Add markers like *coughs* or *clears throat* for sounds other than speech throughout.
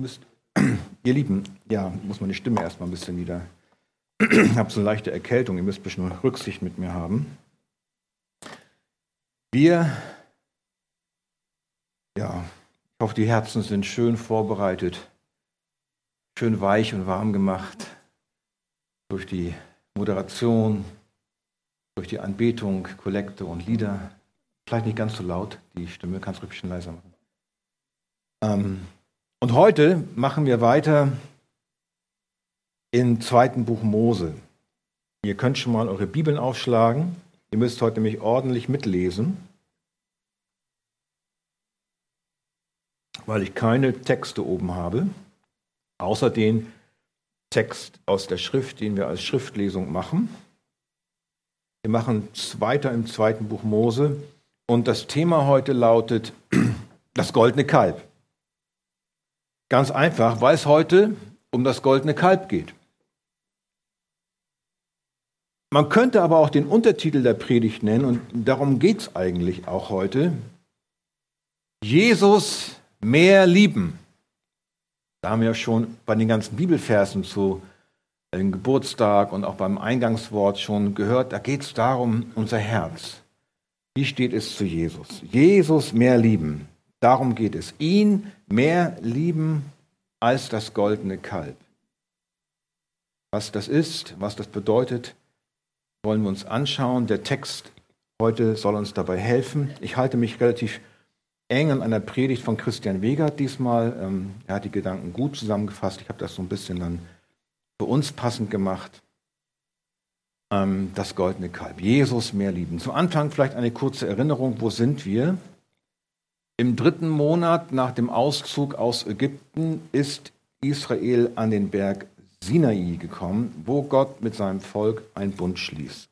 Müsst, *clears throat* ihr Lieben, ja, muss meine Stimme erstmal ein bisschen wieder. *clears throat* Ich habe so eine leichte Erkältung, ihr müsst ein bisschen Rücksicht mit mir haben. Wir, ja, ich hoffe, die Herzen sind schön vorbereitet, schön weich und warm gemacht durch die Moderation, durch die Anbetung, Kollekte und Lieder. Vielleicht nicht ganz so laut, die Stimme kannst du ein bisschen leiser machen. Ähm, und heute machen wir weiter im zweiten Buch Mose. Ihr könnt schon mal eure Bibeln aufschlagen. Ihr müsst heute nämlich ordentlich mitlesen, weil ich keine Texte oben habe, außer den Text aus der Schrift, den wir als Schriftlesung machen. Wir machen weiter im zweiten Buch Mose und das Thema heute lautet *clears throat* das goldene Kalb. Ganz einfach, weil es heute um das goldene Kalb geht. Man könnte aber auch den Untertitel der Predigt nennen, und darum geht es eigentlich auch heute. Jesus mehr lieben. Da haben wir ja schon bei den ganzen Bibelversen zu dem Geburtstag und auch beim Eingangswort schon gehört, da geht es darum, unser Herz. Wie steht es zu Jesus? Jesus mehr lieben. Darum geht es. Ihn mehr lieben als das goldene Kalb. Was das ist, was das bedeutet, wollen wir uns anschauen. Der Text heute soll uns dabei helfen. Ich halte mich relativ eng an einer Predigt von Christian Wegert diesmal. Ähm, er hat die Gedanken gut zusammengefasst. Ich habe das so ein bisschen dann für uns passend gemacht. Ähm, das goldene Kalb. Jesus mehr lieben. Zum Anfang vielleicht eine kurze Erinnerung. Wo sind wir? Im dritten Monat nach dem Auszug aus Ägypten ist Israel an den Berg Sinai gekommen, wo Gott mit seinem Volk ein Bund schließt.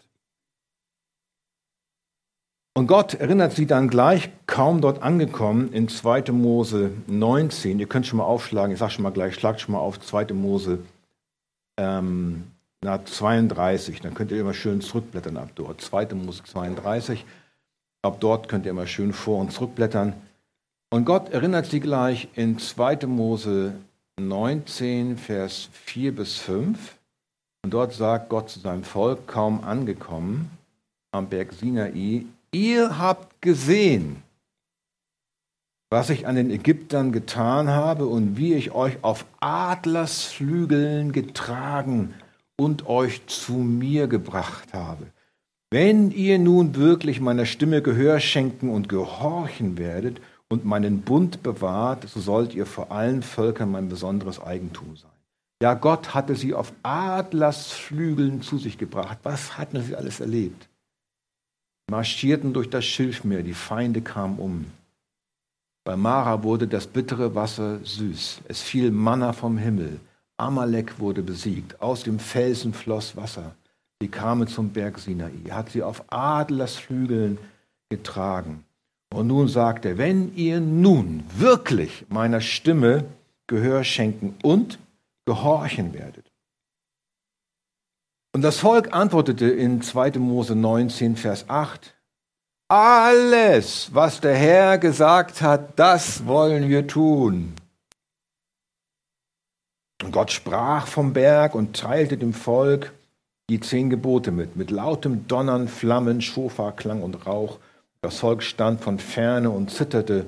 Und Gott erinnert sie dann gleich, kaum dort angekommen, in 2. Mose 19. Ihr könnt schon mal aufschlagen, ich sage schon mal gleich, schlagt schon mal auf 2. Mose ähm, na, 32. Dann könnt ihr immer schön zurückblättern ab dort. 2. Mose 32. Ab dort könnt ihr immer schön vor- und zurückblättern. Und Gott erinnert sie gleich in 2. Mose 19, Vers 4 bis 5. Und dort sagt Gott zu seinem Volk, kaum angekommen am Berg Sinai, ihr habt gesehen, was ich an den Ägyptern getan habe und wie ich euch auf Adlersflügeln getragen und euch zu mir gebracht habe. Wenn ihr nun wirklich meiner Stimme Gehör schenken und gehorchen werdet und meinen Bund bewahrt, so sollt ihr vor allen Völkern mein besonderes Eigentum sein. Ja, Gott hatte sie auf Adlersflügeln zu sich gebracht. Was hatten sie alles erlebt? Marschierten durch das Schilfmeer, die Feinde kamen um. Bei Mara wurde das bittere Wasser süß. Es fiel Manna vom Himmel. Amalek wurde besiegt. Aus dem Felsen floss Wasser. Sie kamen zum Berg Sinai. Er hat sie auf Adlersflügeln getragen. Und nun sagt er, wenn ihr nun wirklich meiner Stimme Gehör schenken und gehorchen werdet. Und das Volk antwortete in 2. Mose 19, Vers 8, alles, was der Herr gesagt hat, das wollen wir tun. Und Gott sprach vom Berg und teilte dem Volk die zehn Gebote mit, mit lautem Donnern, Flammen, Schofarklang und Rauch das Volk stand von ferne und zitterte.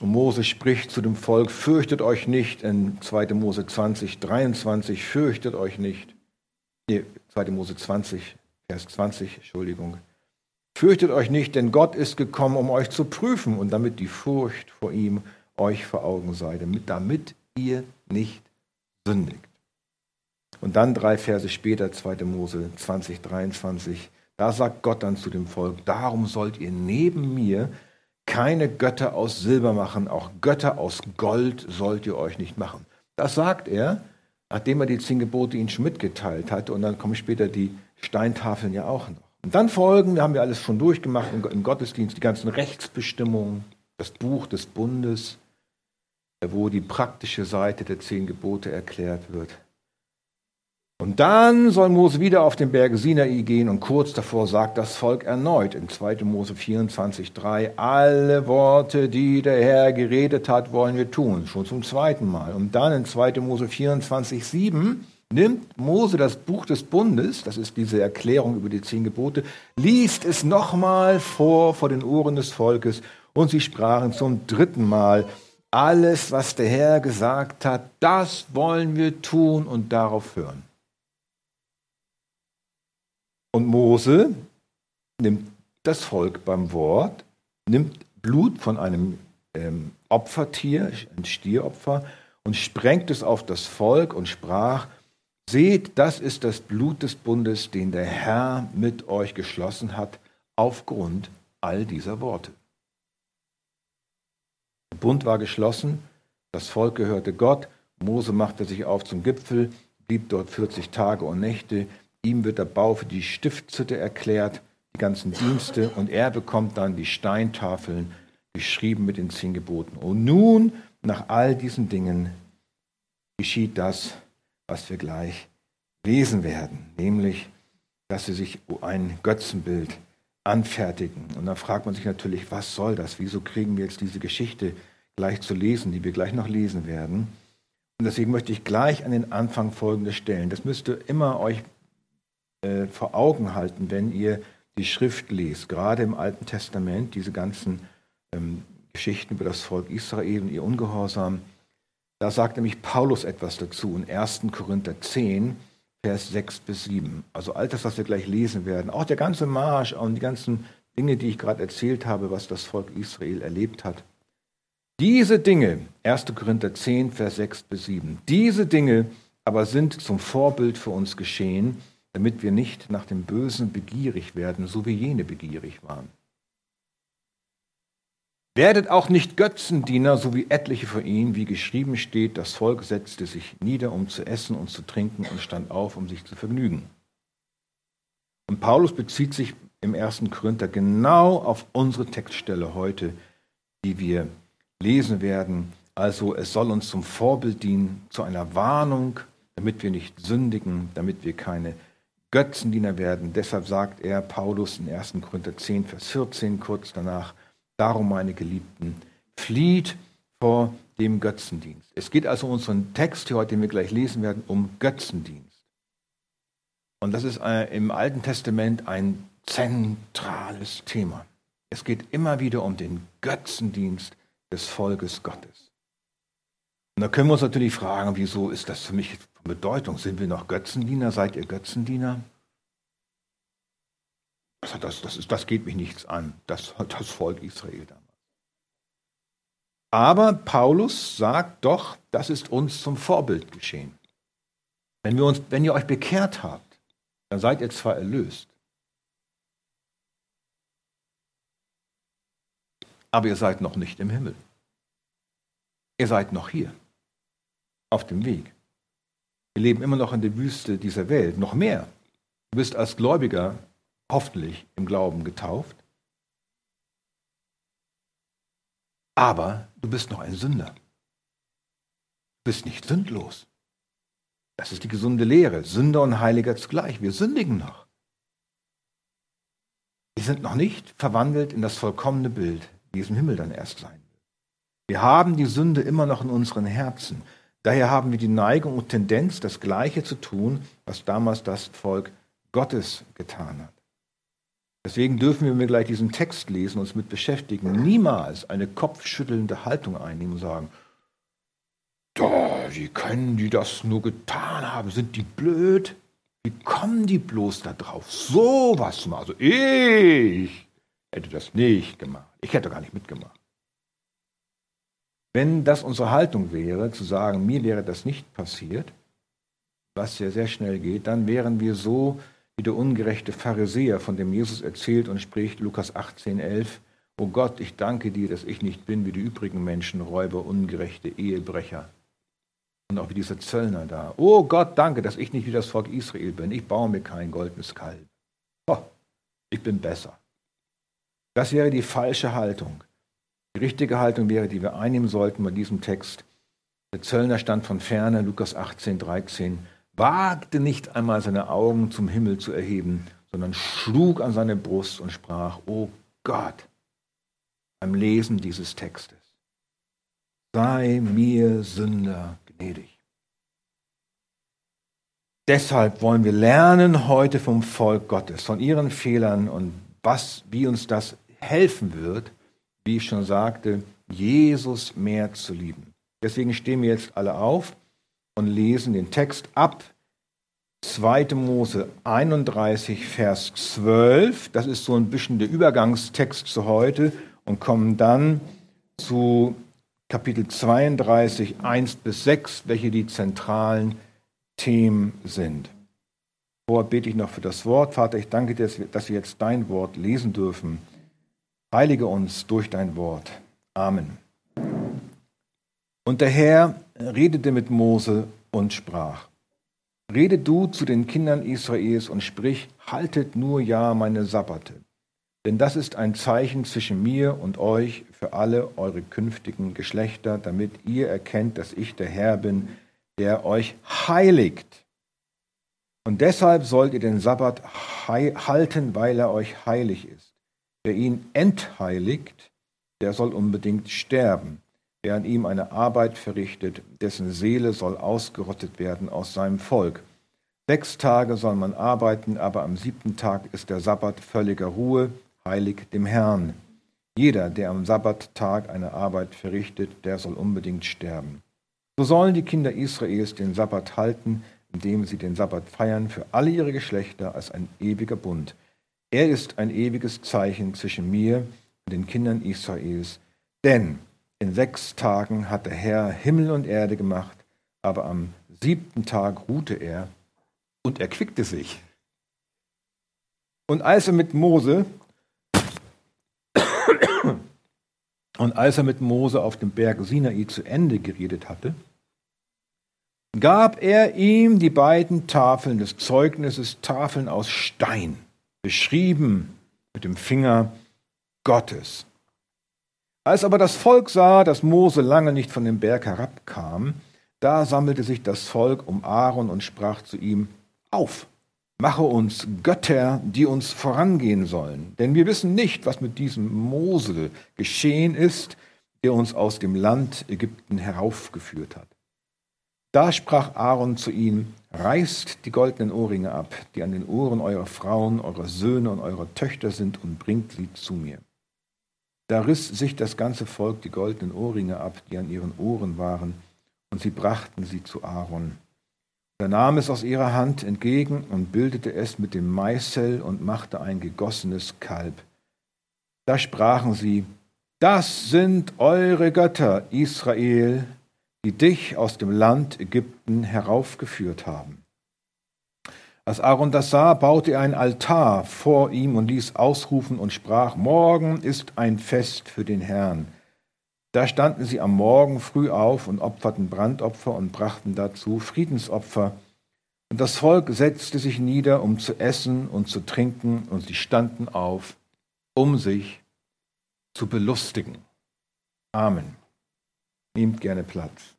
Und Mose spricht zu dem Volk, fürchtet euch nicht, in 2. Mose 20, 23, fürchtet euch nicht. Nee, 2. Mose 20, Vers 20, Entschuldigung. Fürchtet euch nicht, denn Gott ist gekommen, um euch zu prüfen und damit die Furcht vor ihm euch vor Augen sei, damit, ihr nicht sündigt. Und dann drei Verse später, 2. Mose 20, 23. Da sagt Gott dann zu dem Volk, darum sollt ihr neben mir keine Götter aus Silber machen, auch Götter aus Gold sollt ihr euch nicht machen. Das sagt er, nachdem er die zehn Gebote ihnen schon mitgeteilt hat. Und dann kommen später die Steintafeln ja auch noch. Und dann folgen, wir haben ja alles schon durchgemacht im Gottesdienst, die ganzen Rechtsbestimmungen, das Buch des Bundes, wo die praktische Seite der zehn Gebote erklärt wird. Und dann soll Mose wieder auf den Berg Sinai gehen und kurz davor sagt das Volk erneut in 2. Mose 24,3, alle Worte, die der Herr geredet hat, wollen wir tun, schon zum zweiten Mal. Und dann in 2. Mose 24,7 nimmt Mose das Buch des Bundes, das ist diese Erklärung über die zehn Gebote, liest es nochmal vor vor den Ohren des Volkes und sie sprachen zum dritten Mal, alles, was der Herr gesagt hat, das wollen wir tun und darauf hören. Und Mose nimmt das Volk beim Wort, nimmt Blut von einem ähm, Opfertier, ein Stieropfer, und sprengt es auf das Volk und sprach, seht, das ist das Blut des Bundes, den der Herr mit euch geschlossen hat, aufgrund all dieser Worte. Der Bund war geschlossen, das Volk gehörte Gott, Mose machte sich auf zum Gipfel, blieb dort 40 Tage und Nächte, Ihm wird der Bau für die Stiftshütte erklärt, die ganzen Dienste, und er bekommt dann die Steintafeln, geschrieben mit den zehn Geboten. Und nun, nach all diesen Dingen, geschieht das, was wir gleich lesen werden, nämlich, dass sie sich ein Götzenbild anfertigen. Und dann fragt man sich natürlich, was soll das? Wieso kriegen wir jetzt diese Geschichte gleich zu lesen, die wir gleich noch lesen werden? Und deswegen möchte ich gleich an den Anfang Folgendes stellen. Das müsste immer euch äh, vor Augen halten, wenn ihr die Schrift lest, gerade im Alten Testament, diese ganzen ähm, Geschichten über das Volk Israel und ihr Ungehorsam. Da sagt nämlich Paulus etwas dazu in 1. Korinther 10, Vers 6 bis 7. Also all das, was wir gleich lesen werden, auch der ganze Marsch und die ganzen Dinge, die ich gerade erzählt habe, was das Volk Israel erlebt hat. Diese Dinge, 1. Korinther 10, Vers 6 bis 7, diese Dinge aber sind zum Vorbild für uns geschehen, damit wir nicht nach dem Bösen begierig werden, so wie jene begierig waren. Werdet auch nicht Götzendiener, so wie etliche von ihnen, wie geschrieben steht, das Volk setzte sich nieder, um zu essen und zu trinken und stand auf, um sich zu vergnügen. Und Paulus bezieht sich im ersten Korinther genau auf unsere Textstelle heute, die wir lesen werden. Also es soll uns zum Vorbild dienen, zu einer Warnung, damit wir nicht sündigen, damit wir keine Götzendiener werden. Deshalb sagt er, Paulus in 1. Korinther 10, Vers 14, kurz danach, darum, meine Geliebten, flieht vor dem Götzendienst. Es geht also unseren Text hier heute, den wir gleich lesen werden, um Götzendienst. Und das ist äh, im Alten Testament ein zentrales Thema. Es geht immer wieder um den Götzendienst des Volkes Gottes. Und da können wir uns natürlich fragen, wieso ist das für mich Bedeutung. Sind wir noch Götzendiener? Seid ihr Götzendiener? Das, das, ist, das geht mich nichts an, das, das Volk Israel damals. Aber Paulus sagt doch, das ist uns zum Vorbild geschehen. Wenn, wir uns, wenn ihr euch bekehrt habt, dann seid ihr zwar erlöst, aber ihr seid noch nicht im Himmel. Ihr seid noch hier, auf dem Weg. Wir leben immer noch in der Wüste dieser Welt, noch mehr. Du bist als Gläubiger hoffentlich im Glauben getauft, aber du bist noch ein Sünder. Du bist nicht sündlos. Das ist die gesunde Lehre. Sünder und Heiliger zugleich. Wir sündigen noch. Wir sind noch nicht verwandelt in das vollkommene Bild, wie es im Himmel dann erst sein wird. Wir haben die Sünde immer noch in unseren Herzen. Daher haben wir die Neigung und Tendenz, das Gleiche zu tun, was damals das Volk Gottes getan hat. Deswegen dürfen wir mir gleich diesen Text lesen, uns mit beschäftigen, niemals eine kopfschüttelnde Haltung einnehmen und sagen, wie können die das nur getan haben? Sind die blöd? Wie kommen die bloß da drauf? So was machen. Also ich hätte das nicht gemacht. Ich hätte gar nicht mitgemacht. Wenn das unsere Haltung wäre, zu sagen, mir wäre das nicht passiert, was ja sehr schnell geht, dann wären wir so wie der ungerechte Pharisäer, von dem Jesus erzählt und spricht, Lukas 18, 11, O Gott, ich danke dir, dass ich nicht bin wie die übrigen Menschen, Räuber, ungerechte Ehebrecher. Und auch wie dieser Zöllner da. Oh Gott, danke, dass ich nicht wie das Volk Israel bin. Ich baue mir kein goldenes Kalb. Oh, ich bin besser. Das wäre die falsche Haltung. Die richtige Haltung wäre, die wir einnehmen sollten bei diesem Text. Der Zöllner stand von ferne, Lukas 18, 13. wagte nicht einmal seine Augen zum Himmel zu erheben, sondern schlug an seine Brust und sprach, O Gott, beim Lesen dieses Textes, sei mir Sünder gnädig. Deshalb wollen wir lernen heute vom Volk Gottes, von ihren Fehlern und was, wie uns das helfen wird, wie ich schon sagte, Jesus mehr zu lieben. Deswegen stehen wir jetzt alle auf und lesen den Text ab. 2. Mose 31, Vers 12. Das ist so ein bisschen der Übergangstext zu heute und kommen dann zu Kapitel 32, 1 bis 6, welche die zentralen Themen sind. Vorher bete ich noch für das Wort. Vater, ich danke dir, dass wir jetzt dein Wort lesen dürfen. Heilige uns durch dein Wort. Amen. Und der Herr redete mit Mose und sprach, Rede du zu den Kindern Israels und sprich, haltet nur ja meine Sabbate. Denn das ist ein Zeichen zwischen mir und euch für alle eure künftigen Geschlechter, damit ihr erkennt, dass ich der Herr bin, der euch heiligt. Und deshalb sollt ihr den Sabbat halten, weil er euch heilig ist. Wer ihn entheiligt, der soll unbedingt sterben. Wer an ihm eine Arbeit verrichtet, dessen Seele soll ausgerottet werden aus seinem Volk. Sechs Tage soll man arbeiten, aber am siebten Tag ist der Sabbat völliger Ruhe, heilig dem Herrn. Jeder, der am Sabbattag eine Arbeit verrichtet, der soll unbedingt sterben. So sollen die Kinder Israels den Sabbat halten, indem sie den Sabbat feiern für alle ihre Geschlechter als ein ewiger Bund. Er ist ein ewiges Zeichen zwischen mir und den Kindern Israels. Denn in sechs Tagen hat der Herr Himmel und Erde gemacht, aber am siebten Tag ruhte er und erquickte sich. Und als er mit Mose *coughs* Und als er mit Mose auf dem Berg Sinai zu Ende geredet hatte, gab er ihm die beiden Tafeln des Zeugnisses, Tafeln aus Stein, beschrieben mit dem Finger Gottes. Als aber das Volk sah, dass Mose lange nicht von dem Berg herabkam, da sammelte sich das Volk um Aaron und sprach zu ihm, Auf, Mache uns Götter, die uns vorangehen sollen, denn wir wissen nicht, was mit diesem Mose geschehen ist, der uns aus dem Land Ägypten heraufgeführt hat. Da sprach Aaron zu ihnen, reißt die goldenen Ohrringe ab, die an den Ohren eurer Frauen, eurer Söhne und eurer Töchter sind, und bringt sie zu mir. Da riss sich das ganze Volk die goldenen Ohrringe ab, die an ihren Ohren waren, und sie brachten sie zu Aaron. Er nahm es aus ihrer Hand entgegen und bildete es mit dem Meißel und machte ein gegossenes Kalb. Da sprachen sie, das sind eure Götter, Israel, die dich aus dem Land Ägypten heraufgeführt haben. Als Aaron das sah, baute er ein Altar vor ihm und ließ ausrufen und sprach, Morgen ist ein Fest für den Herrn. Da standen sie am Morgen früh auf und opferten Brandopfer und brachten dazu Friedensopfer. Und das Volk setzte sich nieder, um zu essen und zu trinken, und sie standen auf, um sich zu belustigen. Amen. Nehmt gerne Platz.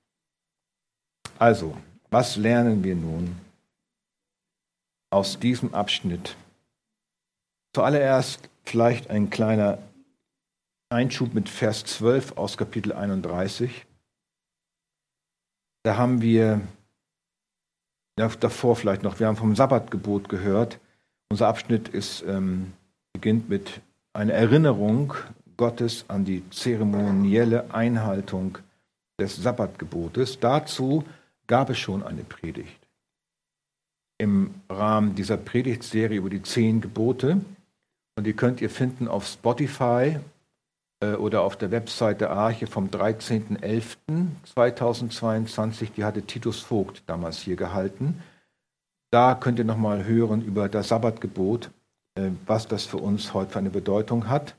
Also, was lernen wir nun aus diesem Abschnitt? Zuallererst vielleicht ein kleiner Einschub mit Vers 12 aus Kapitel 31. Da haben wir, ja, davor vielleicht noch, wir haben vom Sabbatgebot gehört. Unser Abschnitt ist, ähm, beginnt mit einer Erinnerung Gottes an die zeremonielle Einhaltung des Sabbatgebotes. Dazu gab es schon eine Predigt. Im Rahmen dieser Predigtserie über die zehn Gebote. Und die könnt ihr finden auf Spotify äh, oder auf der Website der Arche vom 13.11.2022. Die hatte Titus Vogt damals hier gehalten. Da könnt ihr nochmal hören über das Sabbatgebot, äh, was das für uns heute für eine Bedeutung hat.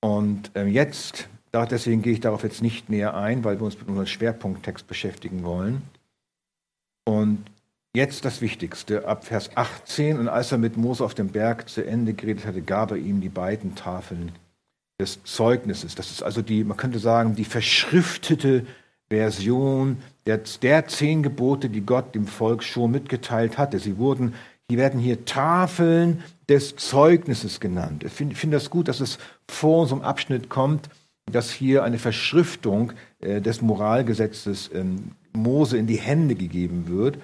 Und äh, jetzt, deswegen gehe ich darauf jetzt nicht näher ein, weil wir uns mit unserem Schwerpunkttext beschäftigen wollen. Und jetzt das Wichtigste, ab Vers 18. Und als er mit Mose auf dem Berg zu Ende geredet hatte, gab er ihm die beiden Tafeln des Zeugnisses. Das ist also die, man könnte sagen, die verschriftete Version der, der zehn Gebote, die Gott dem Volk schon mitgeteilt hatte. Sie wurden, die werden hier Tafeln des Zeugnisses genannt. Ich finde find das gut, dass es vor unserem Abschnitt kommt, dass hier eine Verschriftung äh, des Moralgesetzes ähm, Mose in die Hände gegeben wird.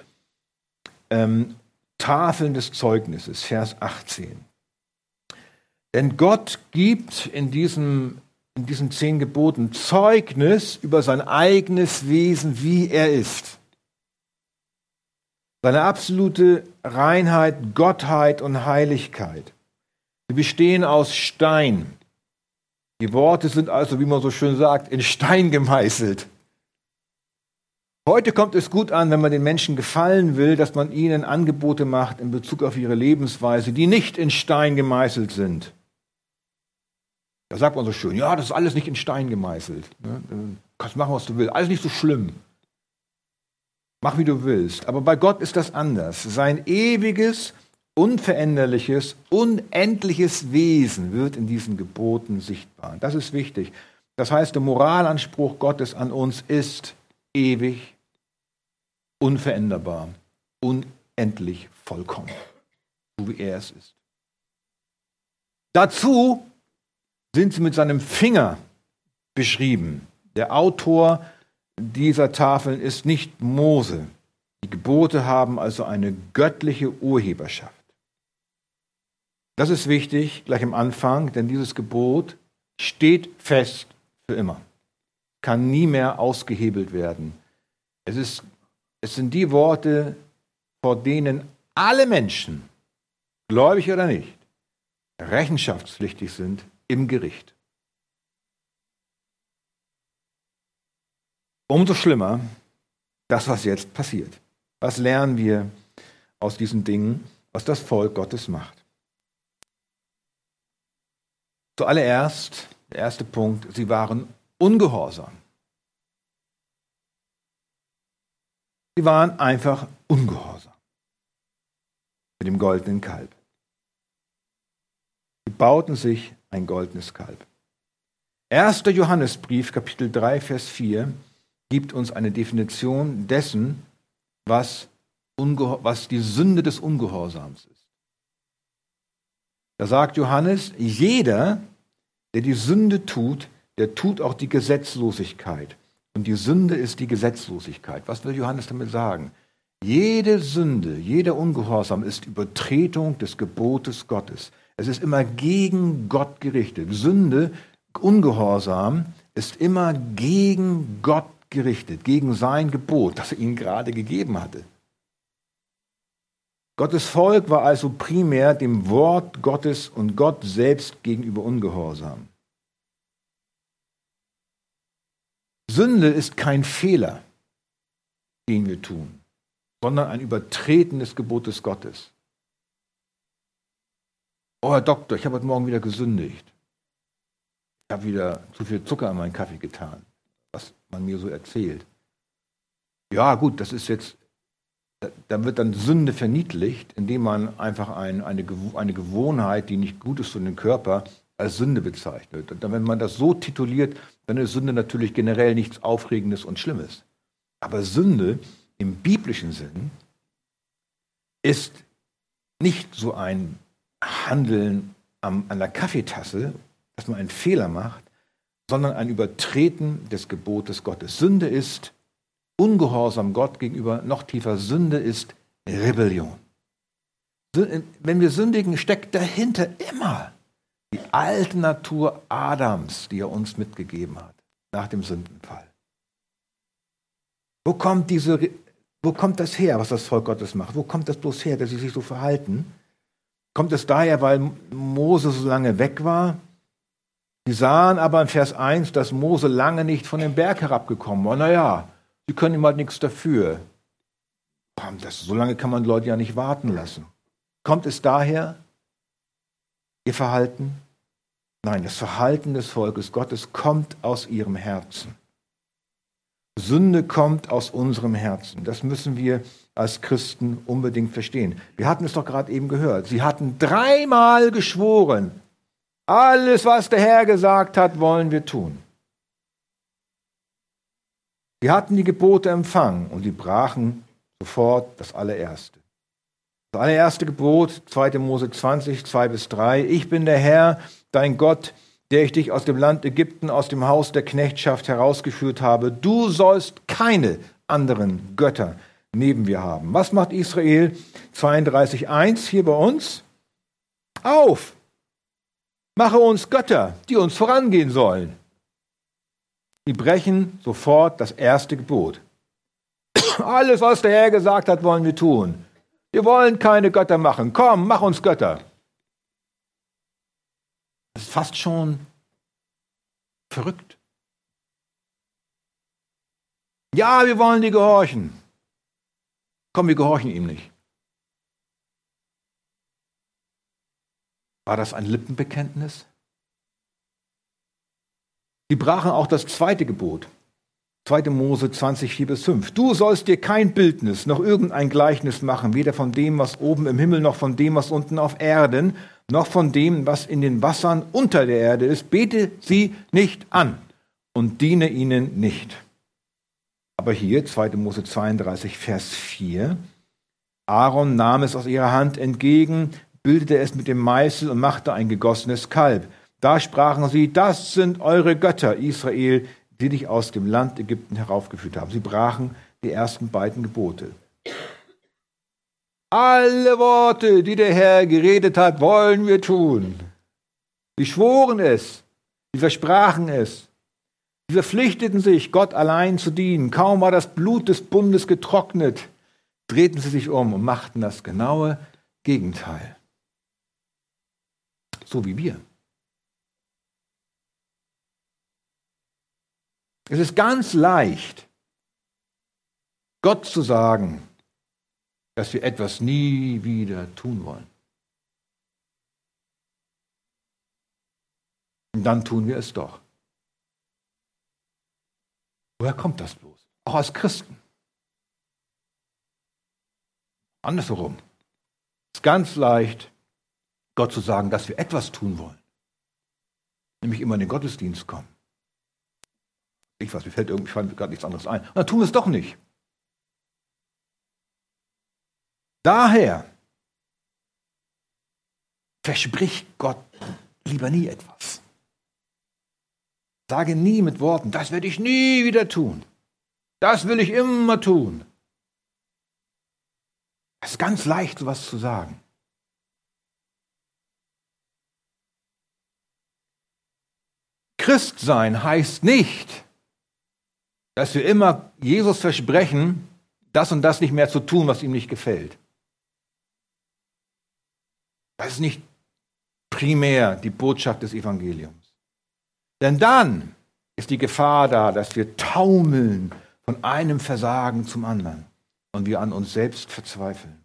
Ähm, Tafeln des Zeugnisses, Vers 18. Denn Gott gibt in, diesem, in diesen zehn Geboten Zeugnis über sein eigenes Wesen, wie er ist. Seine absolute Reinheit, Gottheit und Heiligkeit. Sie bestehen aus Stein. Die Worte sind also, wie man so schön sagt, in Stein gemeißelt. Heute kommt es gut an, wenn man den Menschen gefallen will, dass man ihnen Angebote macht in Bezug auf ihre Lebensweise, die nicht in Stein gemeißelt sind. Da sagt man so schön, ja, das ist alles nicht in Stein gemeißelt. Ne? Du kannst machen, was du willst. Alles nicht so schlimm. Mach, wie du willst. Aber bei Gott ist das anders. Sein ewiges, unveränderliches, unendliches Wesen wird in diesen Geboten sichtbar. Das ist wichtig. Das heißt, der Moralanspruch Gottes an uns ist ewig, unveränderbar, unendlich vollkommen, so wie er es ist. Dazu sind sie mit seinem Finger beschrieben. Der Autor dieser Tafeln ist nicht Mose. Die Gebote haben also eine göttliche Urheberschaft. Das ist wichtig gleich am Anfang, denn dieses Gebot steht fest für immer, kann nie mehr ausgehebelt werden. Es, ist, es sind die Worte, vor denen alle Menschen, gläubig oder nicht, rechenschaftspflichtig sind im Gericht. Umso schlimmer das, was jetzt passiert. Was lernen wir aus diesen Dingen, was das Volk Gottes macht? Zuallererst, der erste Punkt, sie waren ungehorsam. Sie waren einfach ungehorsam mit dem goldenen Kalb. Sie bauten sich ein goldenes Kalb. 1. Johannesbrief, Kapitel 3, Vers 4, gibt uns eine Definition dessen, was, was die Sünde des Ungehorsams ist. Da sagt Johannes, jeder, der die Sünde tut, der tut auch die Gesetzlosigkeit. Und die Sünde ist die Gesetzlosigkeit. Was will Johannes damit sagen? Jede Sünde, jeder Ungehorsam ist Übertretung des Gebotes Gottes. Es ist immer gegen Gott gerichtet. Sünde, Ungehorsam ist immer gegen Gott gerichtet, gegen sein Gebot, das er ihnen gerade gegeben hatte. Gottes Volk war also primär dem Wort Gottes und Gott selbst gegenüber ungehorsam. Sünde ist kein Fehler, den wir tun, sondern ein Übertreten des Gebotes Gottes. Oh, Herr Doktor, ich habe heute Morgen wieder gesündigt. Ich habe wieder zu viel Zucker in meinen Kaffee getan, was man mir so erzählt. Ja, gut, das ist jetzt, da wird dann Sünde verniedlicht, indem man einfach ein, eine, eine Gewohnheit, die nicht gut ist für den Körper, als Sünde bezeichnet. Und wenn man das so tituliert, dann ist Sünde natürlich generell nichts Aufregendes und Schlimmes. Aber Sünde im biblischen Sinn ist nicht so ein Handeln am, an der Kaffeetasse, dass man einen Fehler macht, sondern ein Übertreten des Gebotes Gottes. Sünde ist Ungehorsam Gott gegenüber, noch tiefer, Sünde ist Rebellion. Wenn wir sündigen, steckt dahinter immer die alte Natur Adams, die er uns mitgegeben hat, nach dem Sündenfall. Wo kommt, diese, wo kommt das her, was das Volk Gottes macht? Wo kommt das bloß her, dass sie sich so verhalten? Kommt es daher, weil Mose so lange weg war? Sie sahen aber in Vers 1, dass Mose lange nicht von dem Berg herabgekommen war. Naja, sie können ihm halt nichts dafür. Das, so lange kann man Leute ja nicht warten lassen. Kommt es daher, ihr Verhalten? Nein, das Verhalten des Volkes Gottes kommt aus ihrem Herzen. Sünde kommt aus unserem Herzen. Das müssen wir als Christen unbedingt verstehen. Wir hatten es doch gerade eben gehört. Sie hatten dreimal geschworen, alles, was der Herr gesagt hat, wollen wir tun. Sie hatten die Gebote empfangen und sie brachen sofort das allererste. Das allererste Gebot, 2. Mose 20, 2 bis 3. Ich bin der Herr, dein Gott, der ich dich aus dem Land Ägypten, aus dem Haus der Knechtschaft herausgeführt habe. Du sollst keine anderen Götter neben mir haben. Was macht Israel 32.1 hier bei uns? Auf! Mache uns Götter, die uns vorangehen sollen. Die brechen sofort das erste Gebot. *clears throat* Alles, was der Herr gesagt hat, wollen wir tun. Wir wollen keine Götter machen. Komm, mach uns Götter. Das ist fast schon verrückt. Ja, wir wollen die gehorchen. Komm, wir gehorchen ihm nicht. War das ein Lippenbekenntnis? Sie brachen auch das zweite Gebot. 2. Mose 20, 4 bis 5. Du sollst dir kein Bildnis noch irgendein Gleichnis machen, weder von dem, was oben im Himmel, noch von dem, was unten auf Erden, noch von dem, was in den Wassern unter der Erde ist. Bete sie nicht an und diene ihnen nicht. Aber hier, 2. Mose 32, Vers 4. Aaron nahm es aus ihrer Hand entgegen, bildete es mit dem Meißel und machte ein gegossenes Kalb. Da sprachen sie, das sind eure Götter, Israel, die dich aus dem Land Ägypten heraufgeführt haben. Sie brachen die ersten beiden Gebote. Alle Worte, die der Herr geredet hat, wollen wir tun. Sie schworen es, sie versprachen es. Sie verpflichteten sich, Gott allein zu dienen. Kaum war das Blut des Bundes getrocknet, drehten sie sich um und machten das genaue Gegenteil. So wie wir. Es ist ganz leicht, Gott zu sagen, dass wir etwas nie wieder tun wollen. Und dann tun wir es doch. Woher kommt das bloß? Auch als Christen. Andersherum. Es ist ganz leicht, Gott zu sagen, dass wir etwas tun wollen. Nämlich immer in den Gottesdienst kommen ich was, mir fällt irgendwie gerade nichts anderes ein. Und dann tun wir es doch nicht. Daher verspricht Gott lieber nie etwas. Sage nie mit Worten, das werde ich nie wieder tun. Das will ich immer tun. Es ist ganz leicht, sowas zu sagen. Christsein heißt nicht, dass wir immer Jesus versprechen, das und das nicht mehr zu tun, was ihm nicht gefällt. Das ist nicht primär die Botschaft des Evangeliums. Denn dann ist die Gefahr da, dass wir taumeln von einem Versagen zum anderen und wir an uns selbst verzweifeln.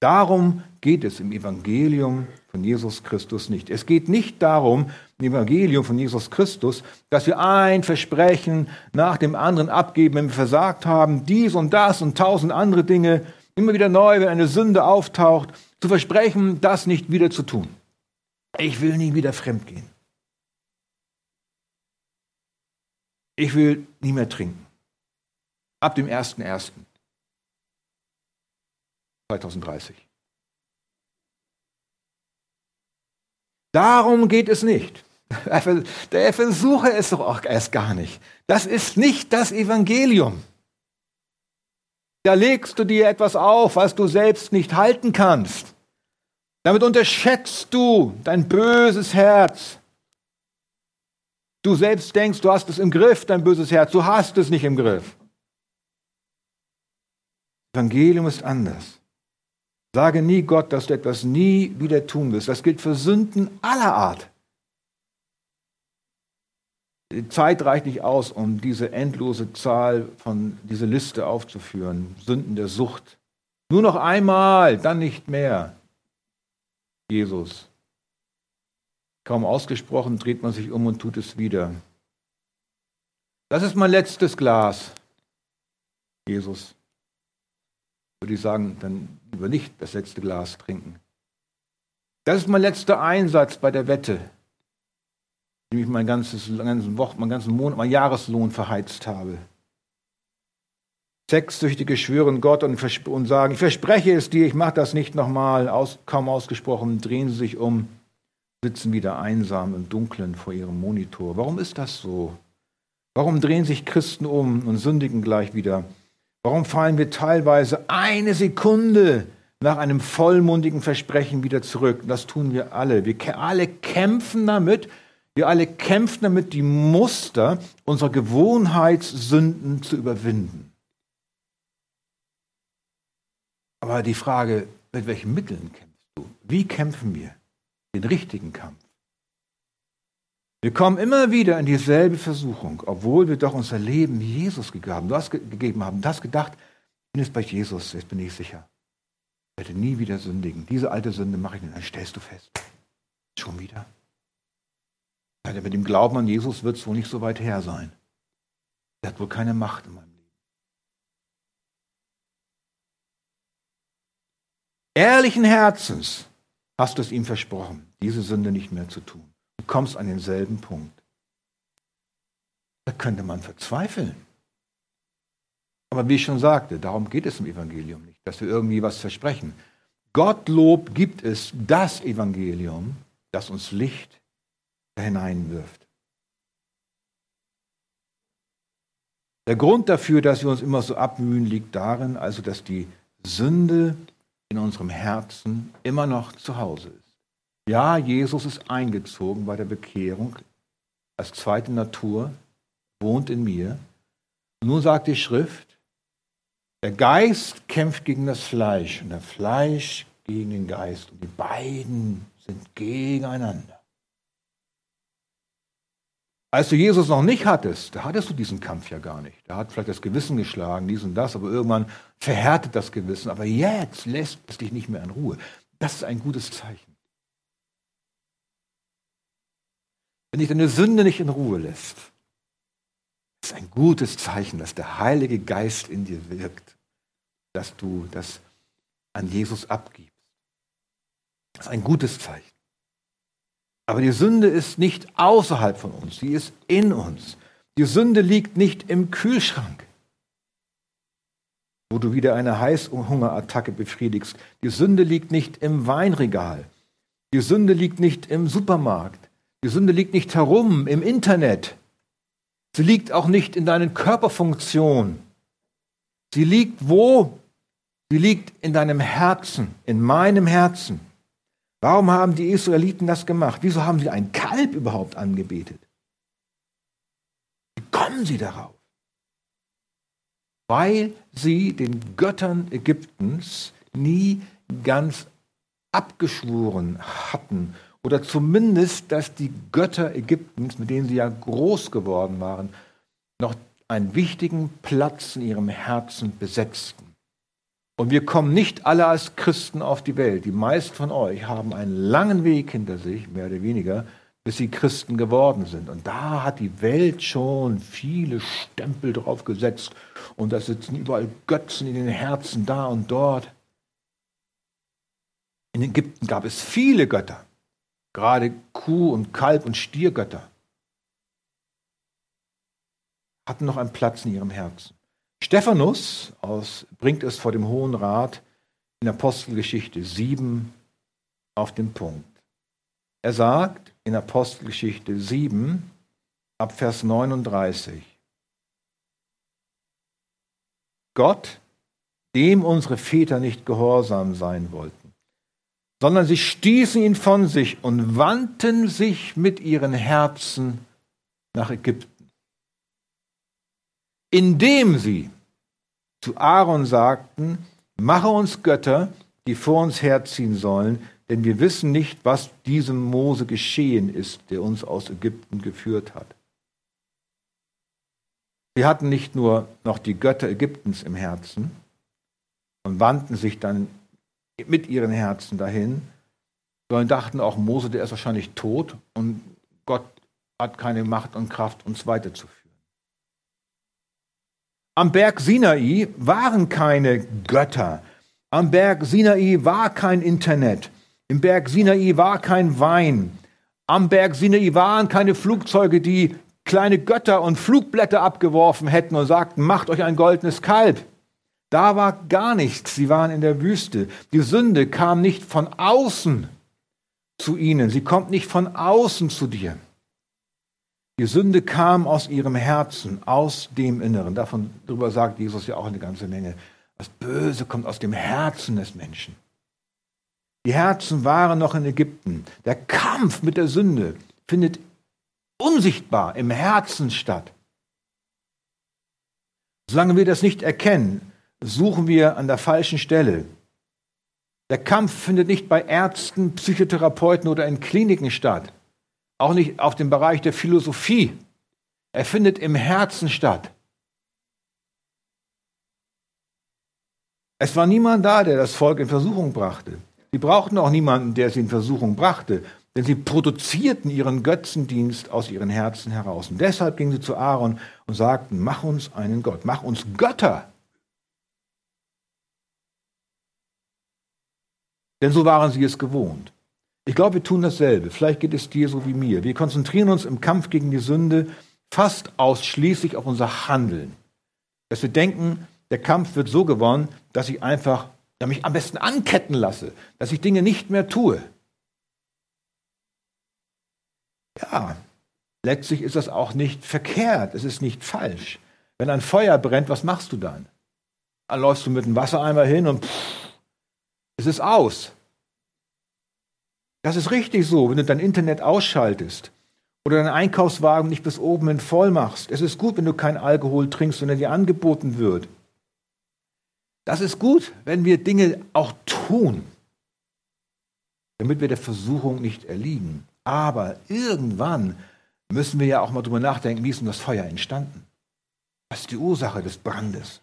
Darum geht es im Evangelium von Jesus Christus nicht. Es geht nicht darum, im Evangelium von Jesus Christus, dass wir ein Versprechen nach dem anderen abgeben, wenn wir versagt haben, dies und das und tausend andere Dinge, immer wieder neu, wenn eine Sünde auftaucht, zu versprechen, das nicht wieder zu tun. Ich will nie wieder fremd gehen. Ich will nie mehr trinken. Ab dem 1.1. 2030. Darum geht es nicht. *laughs* Der versuche es doch auch erst gar nicht. Das ist nicht das Evangelium. Da legst du dir etwas auf, was du selbst nicht halten kannst. Damit unterschätzt du dein böses Herz. Du selbst denkst, du hast es im Griff, dein böses Herz. Du hast es nicht im Griff. Evangelium ist anders. Sage nie Gott, dass du etwas nie wieder tun wirst. Das gilt für Sünden aller Art. Die Zeit reicht nicht aus, um diese endlose Zahl von, diese Liste aufzuführen. Sünden der Sucht. Nur noch einmal, dann nicht mehr. Jesus. Kaum ausgesprochen dreht man sich um und tut es wieder. Das ist mein letztes Glas. Jesus würde ich sagen, dann lieber nicht das letzte Glas trinken. Das ist mein letzter Einsatz bei der Wette, dem ich mein ganzes, ganzen Wochen, meinen ganzen Monat, meinen Jahreslohn verheizt habe. Sexsüchtige schwören Gott und, und sagen, ich verspreche es dir, ich mache das nicht nochmal, aus, kaum ausgesprochen, drehen sie sich um, sitzen wieder einsam im Dunkeln vor ihrem Monitor. Warum ist das so? Warum drehen sich Christen um und sündigen gleich wieder? Warum fallen wir teilweise eine Sekunde nach einem vollmundigen Versprechen wieder zurück? Das tun wir alle. Wir alle kämpfen damit, wir alle kämpfen damit, die Muster unserer Gewohnheitssünden zu überwinden. Aber die Frage, mit welchen Mitteln kämpfst du? Wie kämpfen wir den richtigen Kampf? Wir kommen immer wieder in dieselbe Versuchung, obwohl wir doch unser Leben Jesus gegeben, haben, das gedacht, bin jetzt bei Jesus, jetzt bin ich sicher. Ich werde nie wieder sündigen. Diese alte Sünde mache ich nicht. Dann stellst du fest. Schon wieder. Mit dem Glauben an Jesus wird es wohl nicht so weit her sein. Er hat wohl keine Macht in meinem Leben. Ehrlichen Herzens hast du es ihm versprochen, diese Sünde nicht mehr zu tun. Kommst an denselben Punkt. Da könnte man verzweifeln. Aber wie ich schon sagte, darum geht es im Evangelium nicht, dass wir irgendwie was versprechen. Gottlob gibt es das Evangelium, das uns Licht hineinwirft. Der Grund dafür, dass wir uns immer so abmühen, liegt darin, also dass die Sünde in unserem Herzen immer noch zu Hause ist. Ja, Jesus ist eingezogen bei der Bekehrung als zweite Natur, wohnt in mir. Und nun sagt die Schrift, der Geist kämpft gegen das Fleisch und der Fleisch gegen den Geist. Und die beiden sind gegeneinander. Als du Jesus noch nicht hattest, da hattest du diesen Kampf ja gar nicht. Da hat vielleicht das Gewissen geschlagen, dies und das, aber irgendwann verhärtet das Gewissen. Aber jetzt lässt es dich nicht mehr in Ruhe. Das ist ein gutes Zeichen. Wenn dich deine Sünde nicht in Ruhe lässt, ist ein gutes Zeichen, dass der Heilige Geist in dir wirkt, dass du das an Jesus abgibst. Das ist ein gutes Zeichen. Aber die Sünde ist nicht außerhalb von uns, sie ist in uns. Die Sünde liegt nicht im Kühlschrank, wo du wieder eine Heißhungerattacke befriedigst. Die Sünde liegt nicht im Weinregal. Die Sünde liegt nicht im Supermarkt. Die Sünde liegt nicht herum im Internet. Sie liegt auch nicht in deinen Körperfunktionen. Sie liegt wo? Sie liegt in deinem Herzen, in meinem Herzen. Warum haben die Israeliten das gemacht? Wieso haben sie ein Kalb überhaupt angebetet? Wie kommen sie darauf? Weil sie den Göttern Ägyptens nie ganz abgeschworen hatten. Oder zumindest, dass die Götter Ägyptens, mit denen sie ja groß geworden waren, noch einen wichtigen Platz in ihrem Herzen besetzten. Und wir kommen nicht alle als Christen auf die Welt. Die meisten von euch haben einen langen Weg hinter sich, mehr oder weniger, bis sie Christen geworden sind. Und da hat die Welt schon viele Stempel drauf gesetzt. Und da sitzen überall Götzen in den Herzen da und dort. In Ägypten gab es viele Götter, gerade Kuh- und Kalb- und Stiergötter. Hatten noch einen Platz in ihrem Herzen. Stephanus aus, bringt es vor dem Hohen Rat in Apostelgeschichte 7 auf den Punkt. Er sagt in Apostelgeschichte 7 ab Vers 39, Gott, dem unsere Väter nicht gehorsam sein wollten, sondern sie stießen ihn von sich und wandten sich mit ihren Herzen nach Ägypten indem sie zu Aaron sagten, mache uns Götter, die vor uns herziehen sollen, denn wir wissen nicht, was diesem Mose geschehen ist, der uns aus Ägypten geführt hat. Sie hatten nicht nur noch die Götter Ägyptens im Herzen und wandten sich dann mit ihren Herzen dahin, sondern dachten auch, Mose, der ist wahrscheinlich tot und Gott hat keine Macht und Kraft, uns weiterzuführen. Am Berg Sinai waren keine Götter. Am Berg Sinai war kein Internet. Im Berg Sinai war kein Wein. Am Berg Sinai waren keine Flugzeuge, die kleine Götter und Flugblätter abgeworfen hätten und sagten, macht euch ein goldenes Kalb. Da war gar nichts. Sie waren in der Wüste. Die Sünde kam nicht von außen zu ihnen. Sie kommt nicht von außen zu dir. Die Sünde kam aus ihrem Herzen, aus dem Inneren. Davon darüber sagt Jesus ja auch eine ganze Menge. Das Böse kommt aus dem Herzen des Menschen. Die Herzen waren noch in Ägypten. Der Kampf mit der Sünde findet unsichtbar im Herzen statt. Solange wir das nicht erkennen, suchen wir an der falschen Stelle. Der Kampf findet nicht bei Ärzten, Psychotherapeuten oder in Kliniken statt, auch nicht auf dem Bereich der Philosophie. Er findet im Herzen statt. Es war niemand da, der das Volk in Versuchung brachte. Sie brauchten auch niemanden, der sie in Versuchung brachte, denn sie produzierten ihren Götzendienst aus ihren Herzen heraus. Und deshalb gingen sie zu Aaron und sagten, mach uns einen Gott, mach uns Götter, Denn so waren sie es gewohnt. Ich glaube, wir tun dasselbe. Vielleicht geht es dir so wie mir. Wir konzentrieren uns im Kampf gegen die Sünde fast ausschließlich auf unser Handeln. Dass wir denken, der Kampf wird so gewonnen, dass ich einfach ja, mich am besten anketten lasse, dass ich Dinge nicht mehr tue. Ja, letztlich ist das auch nicht verkehrt, es ist nicht falsch. Wenn ein Feuer brennt, was machst du dann? Dann läufst du mit dem Wassereimer hin und pff, es ist aus. Das ist richtig so, wenn du dein Internet ausschaltest oder deinen Einkaufswagen nicht bis oben hin voll machst. Es ist gut, wenn du kein Alkohol trinkst, er dir angeboten wird. Das ist gut, wenn wir Dinge auch tun, damit wir der Versuchung nicht erliegen. Aber irgendwann müssen wir ja auch mal drüber nachdenken, wie ist denn das Feuer entstanden? Was ist die Ursache des Brandes?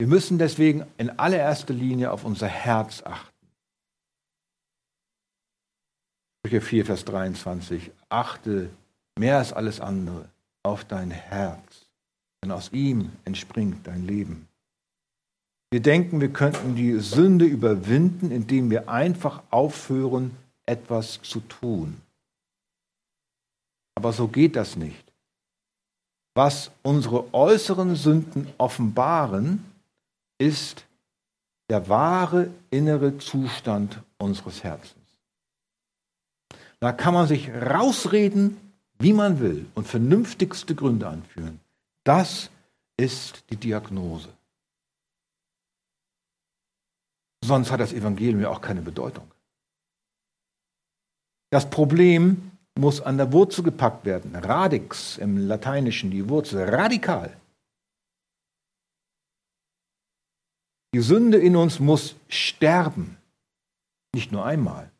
Wir müssen deswegen in allererster Linie auf unser Herz achten. Sprüche 4, Vers 23. Achte mehr als alles andere auf dein Herz, denn aus ihm entspringt dein Leben. Wir denken, wir könnten die Sünde überwinden, indem wir einfach aufhören, etwas zu tun. Aber so geht das nicht. Was unsere äußeren Sünden offenbaren, ist der wahre innere Zustand unseres Herzens. Da kann man sich rausreden, wie man will und vernünftigste Gründe anführen. Das ist die Diagnose. Sonst hat das Evangelium ja auch keine Bedeutung. Das Problem muss an der Wurzel gepackt werden. Radix im Lateinischen, die Wurzel, radikal. Die Sünde in uns muss sterben. Nicht nur einmal.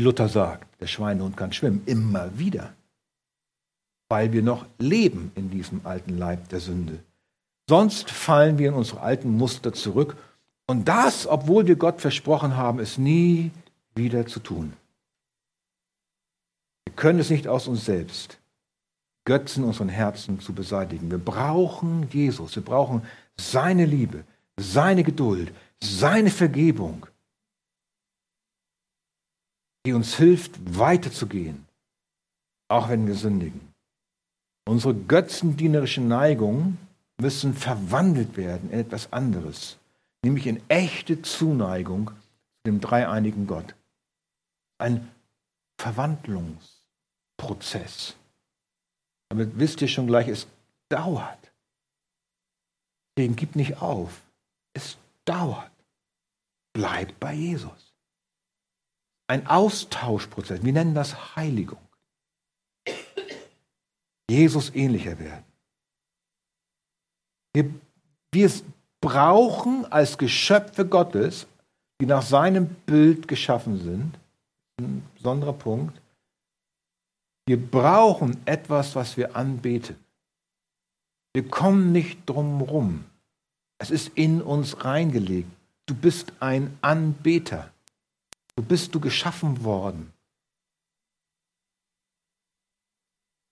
Luther sagt, der Schweinehund kann schwimmen, immer wieder. Weil wir noch leben in diesem alten Leib der Sünde. Sonst fallen wir in unsere alten Muster zurück. Und das, obwohl wir Gott versprochen haben, es nie wieder zu tun. Wir können es nicht aus uns selbst, Götzen unseren Herzen zu beseitigen. Wir brauchen Jesus, wir brauchen seine Liebe, seine Geduld, seine Vergebung, die uns hilft, weiterzugehen, auch wenn wir sündigen. Unsere götzendienerischen Neigungen müssen verwandelt werden in etwas anderes, nämlich in echte Zuneigung zu dem dreieinigen Gott. Ein Verwandlungsprozess. Damit wisst ihr schon gleich, es dauert. Deswegen gib nicht auf. Es dauert. Bleib bei Jesus. Ein Austauschprozess. Wir nennen das Heiligung. Jesus ähnlicher werden. Wir, wir brauchen als Geschöpfe Gottes, die nach seinem Bild geschaffen sind, ein besonderer Punkt, wir brauchen etwas, was wir anbeten. Wir kommen nicht drum rum. Es ist in uns reingelegt. Du bist ein Anbeter. Du bist du geschaffen worden.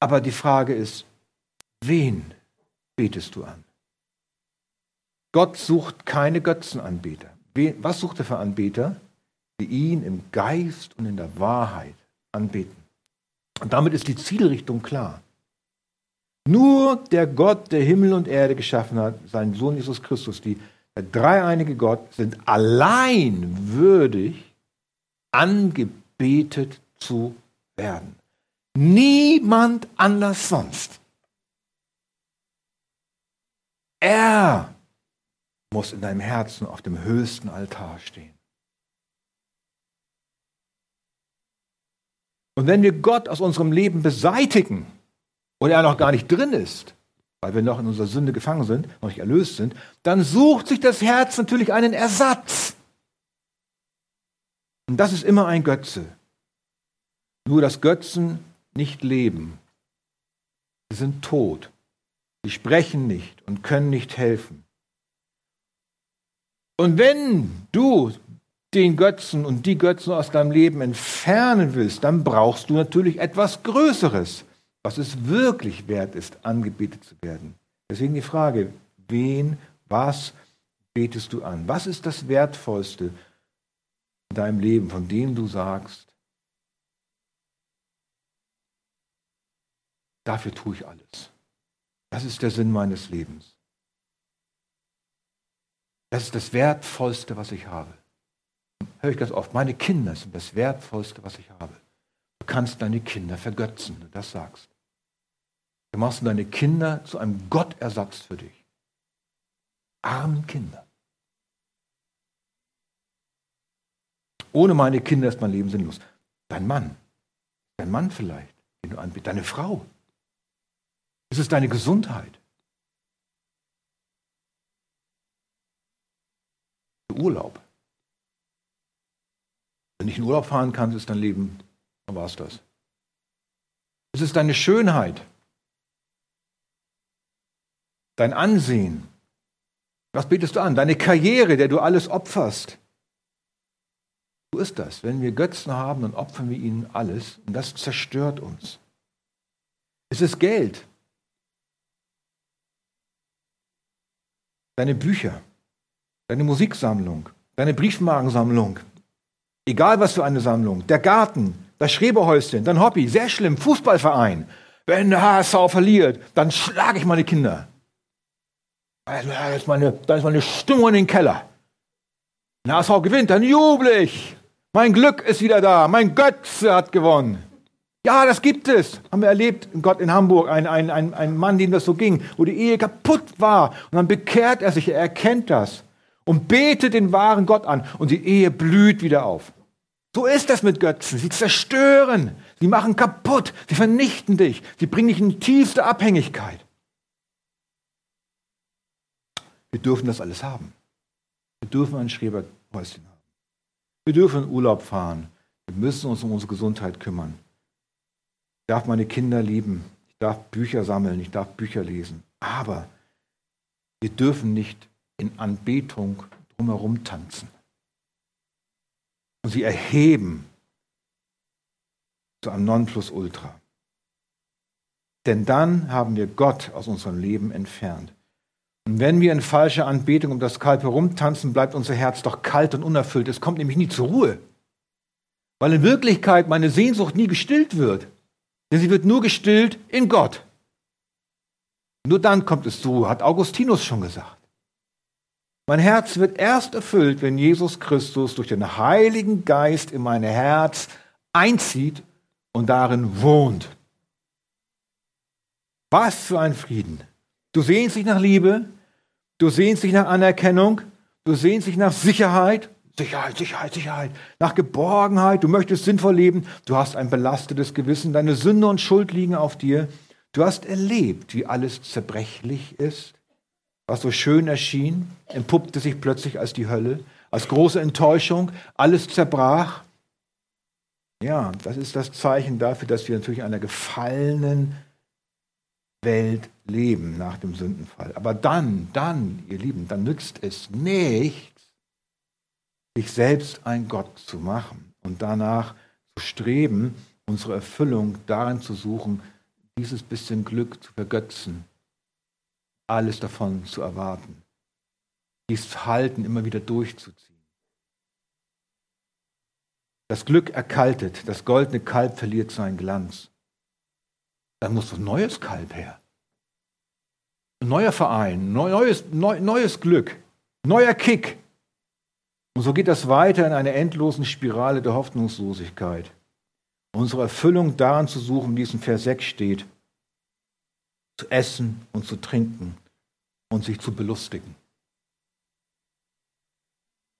Aber die Frage ist, wen betest du an? Gott sucht keine Götzenanbeter. Was sucht er für Anbeter? Die ihn im Geist und in der Wahrheit anbeten. Und damit ist die Zielrichtung klar. Nur der Gott, der Himmel und Erde geschaffen hat, sein Sohn Jesus Christus, die, der dreieinige Gott, sind allein würdig, angebetet zu werden. Niemand anders sonst. Er muss in deinem Herzen auf dem höchsten Altar stehen. Und wenn wir Gott aus unserem Leben beseitigen und er noch gar nicht drin ist, weil wir noch in unserer Sünde gefangen sind, noch nicht erlöst sind, dann sucht sich das Herz natürlich einen Ersatz. Und das ist immer ein Götze. Nur dass Götzen nicht leben. Sie sind tot. Sie sprechen nicht und können nicht helfen. Und wenn du den Götzen und die Götzen aus deinem Leben entfernen willst, dann brauchst du natürlich etwas Größeres, was es wirklich wert ist, angebetet zu werden. Deswegen die Frage, wen, was betest du an? Was ist das Wertvollste in deinem Leben, von dem du sagst, dafür tue ich alles. Das ist der Sinn meines Lebens. Das ist das Wertvollste, was ich habe höre ich ganz oft, meine Kinder sind das Wertvollste, was ich habe. Du kannst deine Kinder vergötzen, wenn du das sagst. Du machst deine Kinder zu einem Gottersatz für dich. Armen Kinder. Ohne meine Kinder ist mein Leben sinnlos. Dein Mann, dein Mann vielleicht, den du anbietest, deine Frau. Ist es deine Gesundheit? Urlaub. Wenn nicht in Urlaub fahren kannst, ist dein Leben, dann war es das. Es ist deine Schönheit, dein Ansehen. Was betest du an? Deine Karriere, der du alles opferst. So ist das. Wenn wir Götzen haben, dann opfern wir ihnen alles und das zerstört uns. Es ist Geld. Deine Bücher, deine Musiksammlung, deine Briefmarkensammlung, Egal was für eine Sammlung. Der Garten, das Schreberhäuschen, dein Hobby, sehr schlimm, Fußballverein. Wenn der HSV verliert, dann schlage ich meine Kinder. Da ist meine, da ist meine Stimmung in den Keller. Wenn HSV gewinnt, dann jubel ich. Mein Glück ist wieder da. Mein Götze hat gewonnen. Ja, das gibt es. Haben wir erlebt, Gott in Hamburg, ein, ein, ein, ein Mann, dem das so ging, wo die Ehe kaputt war. Und dann bekehrt er sich, er erkennt das und betet den wahren Gott an und die Ehe blüht wieder auf. So ist das mit Götzen. Sie zerstören, sie machen kaputt, sie vernichten dich, sie bringen dich in tiefste Abhängigkeit. Wir dürfen das alles haben. Wir dürfen ein Schreberhäuschen haben. Wir dürfen in Urlaub fahren. Wir müssen uns um unsere Gesundheit kümmern. Ich darf meine Kinder lieben. Ich darf Bücher sammeln. Ich darf Bücher lesen. Aber wir dürfen nicht in Anbetung drumherum tanzen. Und sie erheben zu einem Nonplusultra. Denn dann haben wir Gott aus unserem Leben entfernt. Und wenn wir in falscher Anbetung um das Kalb herumtanzen, bleibt unser Herz doch kalt und unerfüllt. Es kommt nämlich nie zur Ruhe. Weil in Wirklichkeit meine Sehnsucht nie gestillt wird. Denn sie wird nur gestillt in Gott. Nur dann kommt es zu, hat Augustinus schon gesagt. Mein Herz wird erst erfüllt, wenn Jesus Christus durch den Heiligen Geist in mein Herz einzieht und darin wohnt. Was für ein Frieden. Du sehnst dich nach Liebe, du sehnst dich nach Anerkennung, du sehnst dich nach Sicherheit, Sicherheit, Sicherheit, Sicherheit, nach Geborgenheit, du möchtest sinnvoll leben, du hast ein belastetes Gewissen, deine Sünde und Schuld liegen auf dir, du hast erlebt, wie alles zerbrechlich ist, was so schön erschien, entpuppte sich plötzlich als die Hölle, als große Enttäuschung, alles zerbrach. Ja, das ist das Zeichen dafür, dass wir natürlich in einer gefallenen Welt leben nach dem Sündenfall. Aber dann, dann, ihr Lieben, dann nützt es nichts, sich selbst ein Gott zu machen und danach zu streben, unsere Erfüllung darin zu suchen, dieses bisschen Glück zu vergötzen alles davon zu erwarten. Dieses Verhalten immer wieder durchzuziehen. Das Glück erkaltet, das goldene Kalb verliert seinen Glanz. Dann muss ein neues Kalb her. neuer Verein, neues, neu, neues Glück, neuer Kick. Und so geht das weiter in einer endlosen Spirale der Hoffnungslosigkeit. Unsere Erfüllung daran zu suchen, wie es in Vers 6 steht, zu essen und zu trinken und sich zu belustigen.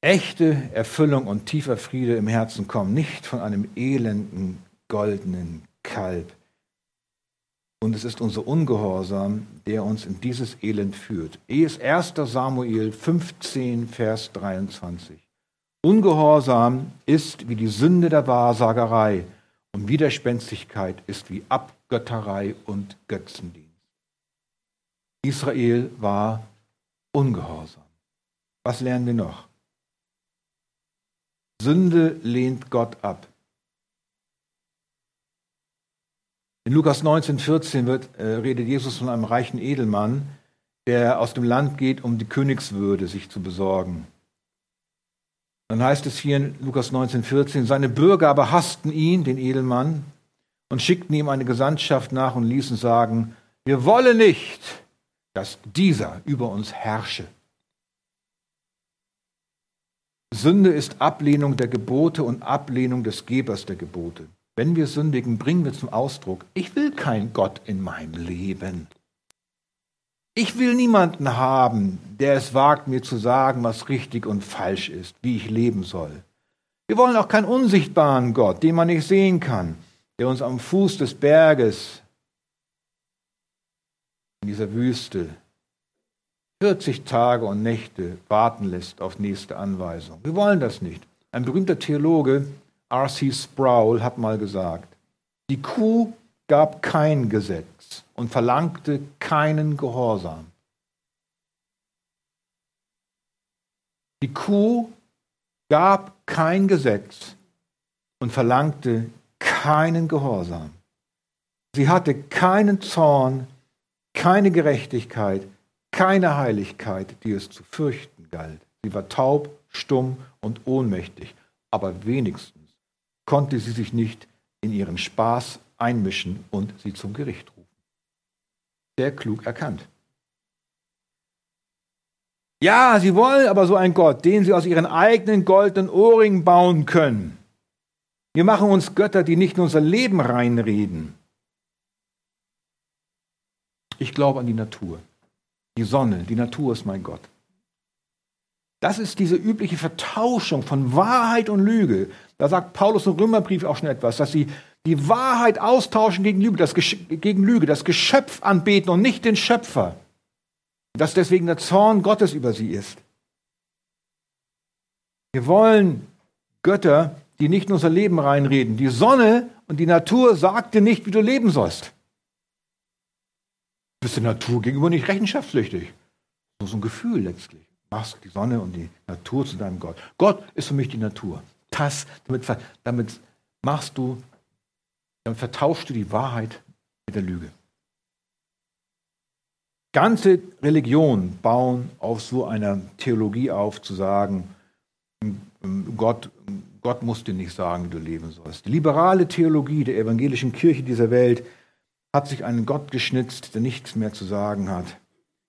Echte Erfüllung und tiefer Friede im Herzen kommen nicht von einem elenden goldenen Kalb. Und es ist unser Ungehorsam, der uns in dieses Elend führt. Es 1. Samuel 15, Vers 23. Ungehorsam ist wie die Sünde der Wahrsagerei und Widerspenstigkeit ist wie Abgötterei und Götzendienst. Israel war ungehorsam. Was lernen wir noch? Sünde lehnt Gott ab. In Lukas 19, 14 wird, äh, redet Jesus von einem reichen Edelmann, der aus dem Land geht, um die Königswürde sich zu besorgen. Dann heißt es hier in Lukas 19, 14, seine Bürger aber hassten ihn, den Edelmann, und schickten ihm eine Gesandtschaft nach und ließen sagen, wir wollen nicht, dass dieser über uns herrsche. Sünde ist Ablehnung der Gebote und Ablehnung des Gebers der Gebote. Wenn wir sündigen, bringen wir zum Ausdruck, ich will keinen Gott in meinem Leben. Ich will niemanden haben, der es wagt, mir zu sagen, was richtig und falsch ist, wie ich leben soll. Wir wollen auch keinen unsichtbaren Gott, den man nicht sehen kann, der uns am Fuß des Berges in dieser Wüste 40 Tage und Nächte warten lässt auf nächste Anweisung. Wir wollen das nicht. Ein berühmter Theologe, R.C. Sproul, hat mal gesagt, die Kuh gab kein Gesetz und verlangte keinen Gehorsam. Die Kuh gab kein Gesetz und verlangte keinen Gehorsam. Sie hatte keinen Zorn, keine Gerechtigkeit, keine Heiligkeit, die es zu fürchten galt. Sie war taub, stumm und ohnmächtig, aber wenigstens konnte sie sich nicht in ihren Spaß einmischen und sie zum Gericht rufen. Sehr klug erkannt. Ja, sie wollen aber so einen Gott, den sie aus ihren eigenen goldenen Ohrringen bauen können. Wir machen uns Götter, die nicht in unser Leben reinreden. Ich glaube an die Natur. Die Sonne, die Natur ist mein Gott. Das ist diese übliche Vertauschung von Wahrheit und Lüge. Da sagt Paulus im Römerbrief auch schon etwas, dass sie die Wahrheit austauschen gegen Lüge, das, gegen Lüge, das Geschöpf anbeten und nicht den Schöpfer. Dass deswegen der Zorn Gottes über sie ist. Wir wollen Götter, die nicht in unser Leben reinreden. Die Sonne und die Natur sagt dir nicht, wie du leben sollst bist der Natur gegenüber nicht rechenschaftspflichtig. So ist ein Gefühl letztlich. Machst die Sonne und die Natur zu deinem Gott. Gott ist für mich die Natur. Das, damit, damit machst du, damit vertauschst du die Wahrheit mit der Lüge. Ganze Religionen bauen auf so einer Theologie auf, zu sagen, Gott, Gott muss dir nicht sagen, wie du leben sollst. Die liberale Theologie der evangelischen Kirche dieser Welt hat sich einen Gott geschnitzt, der nichts mehr zu sagen hat.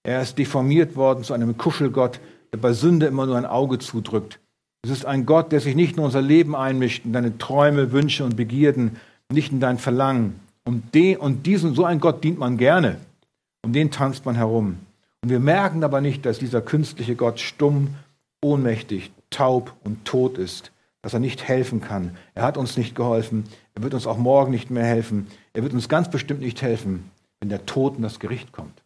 Er ist deformiert worden zu einem Kuschelgott, der bei Sünde immer nur ein Auge zudrückt. Es ist ein Gott, der sich nicht in unser Leben einmischt, in deine Träume, Wünsche und Begierden, nicht in dein Verlangen. Und, den, und diesen, so ein Gott dient man gerne. Um den tanzt man herum. Und wir merken aber nicht, dass dieser künstliche Gott stumm, ohnmächtig, taub und tot ist, dass er nicht helfen kann. Er hat uns nicht geholfen. Er wird uns auch morgen nicht mehr helfen. Er wird uns ganz bestimmt nicht helfen, wenn der Tod in das Gericht kommt.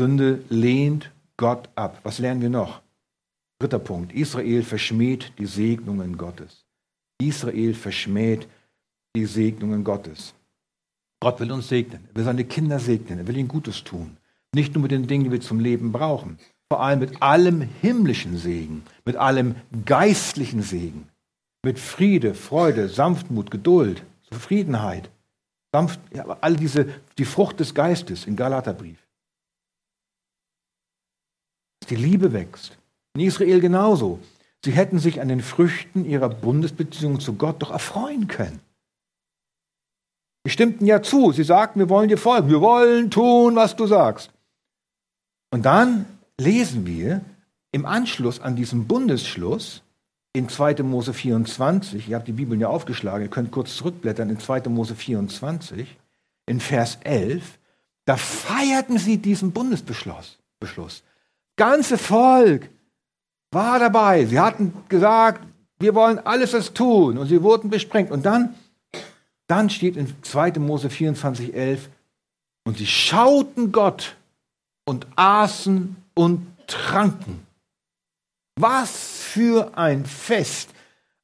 Sünde lehnt Gott ab. Was lernen wir noch? Dritter Punkt. Israel verschmäht die Segnungen Gottes. Israel verschmäht die Segnungen Gottes. Gott will uns segnen. Er will seine Kinder segnen. Er will ihnen Gutes tun. Nicht nur mit den Dingen, die wir zum Leben brauchen. Vor allem mit allem himmlischen Segen. Mit allem geistlichen Segen. Mit Friede, Freude, Sanftmut, Geduld, Zufriedenheit, sanft, ja, all diese, die Frucht des Geistes im Galaterbrief. Die Liebe wächst. In Israel genauso. Sie hätten sich an den Früchten ihrer Bundesbeziehung zu Gott doch erfreuen können. Die stimmten ja zu. Sie sagten, wir wollen dir folgen. Wir wollen tun, was du sagst. Und dann lesen wir im Anschluss an diesen Bundesschluss in 2. Mose 24, ihr habt die Bibeln ja aufgeschlagen, ihr könnt kurz zurückblättern in 2. Mose 24, in Vers 11, da feierten sie diesen Bundesbeschluss. Beschluss. Ganze Volk war dabei. Sie hatten gesagt, wir wollen alles das tun. Und sie wurden besprengt. Und dann, dann steht in 2. Mose 24, 11, und sie schauten Gott und aßen und tranken. Was für ein Fest!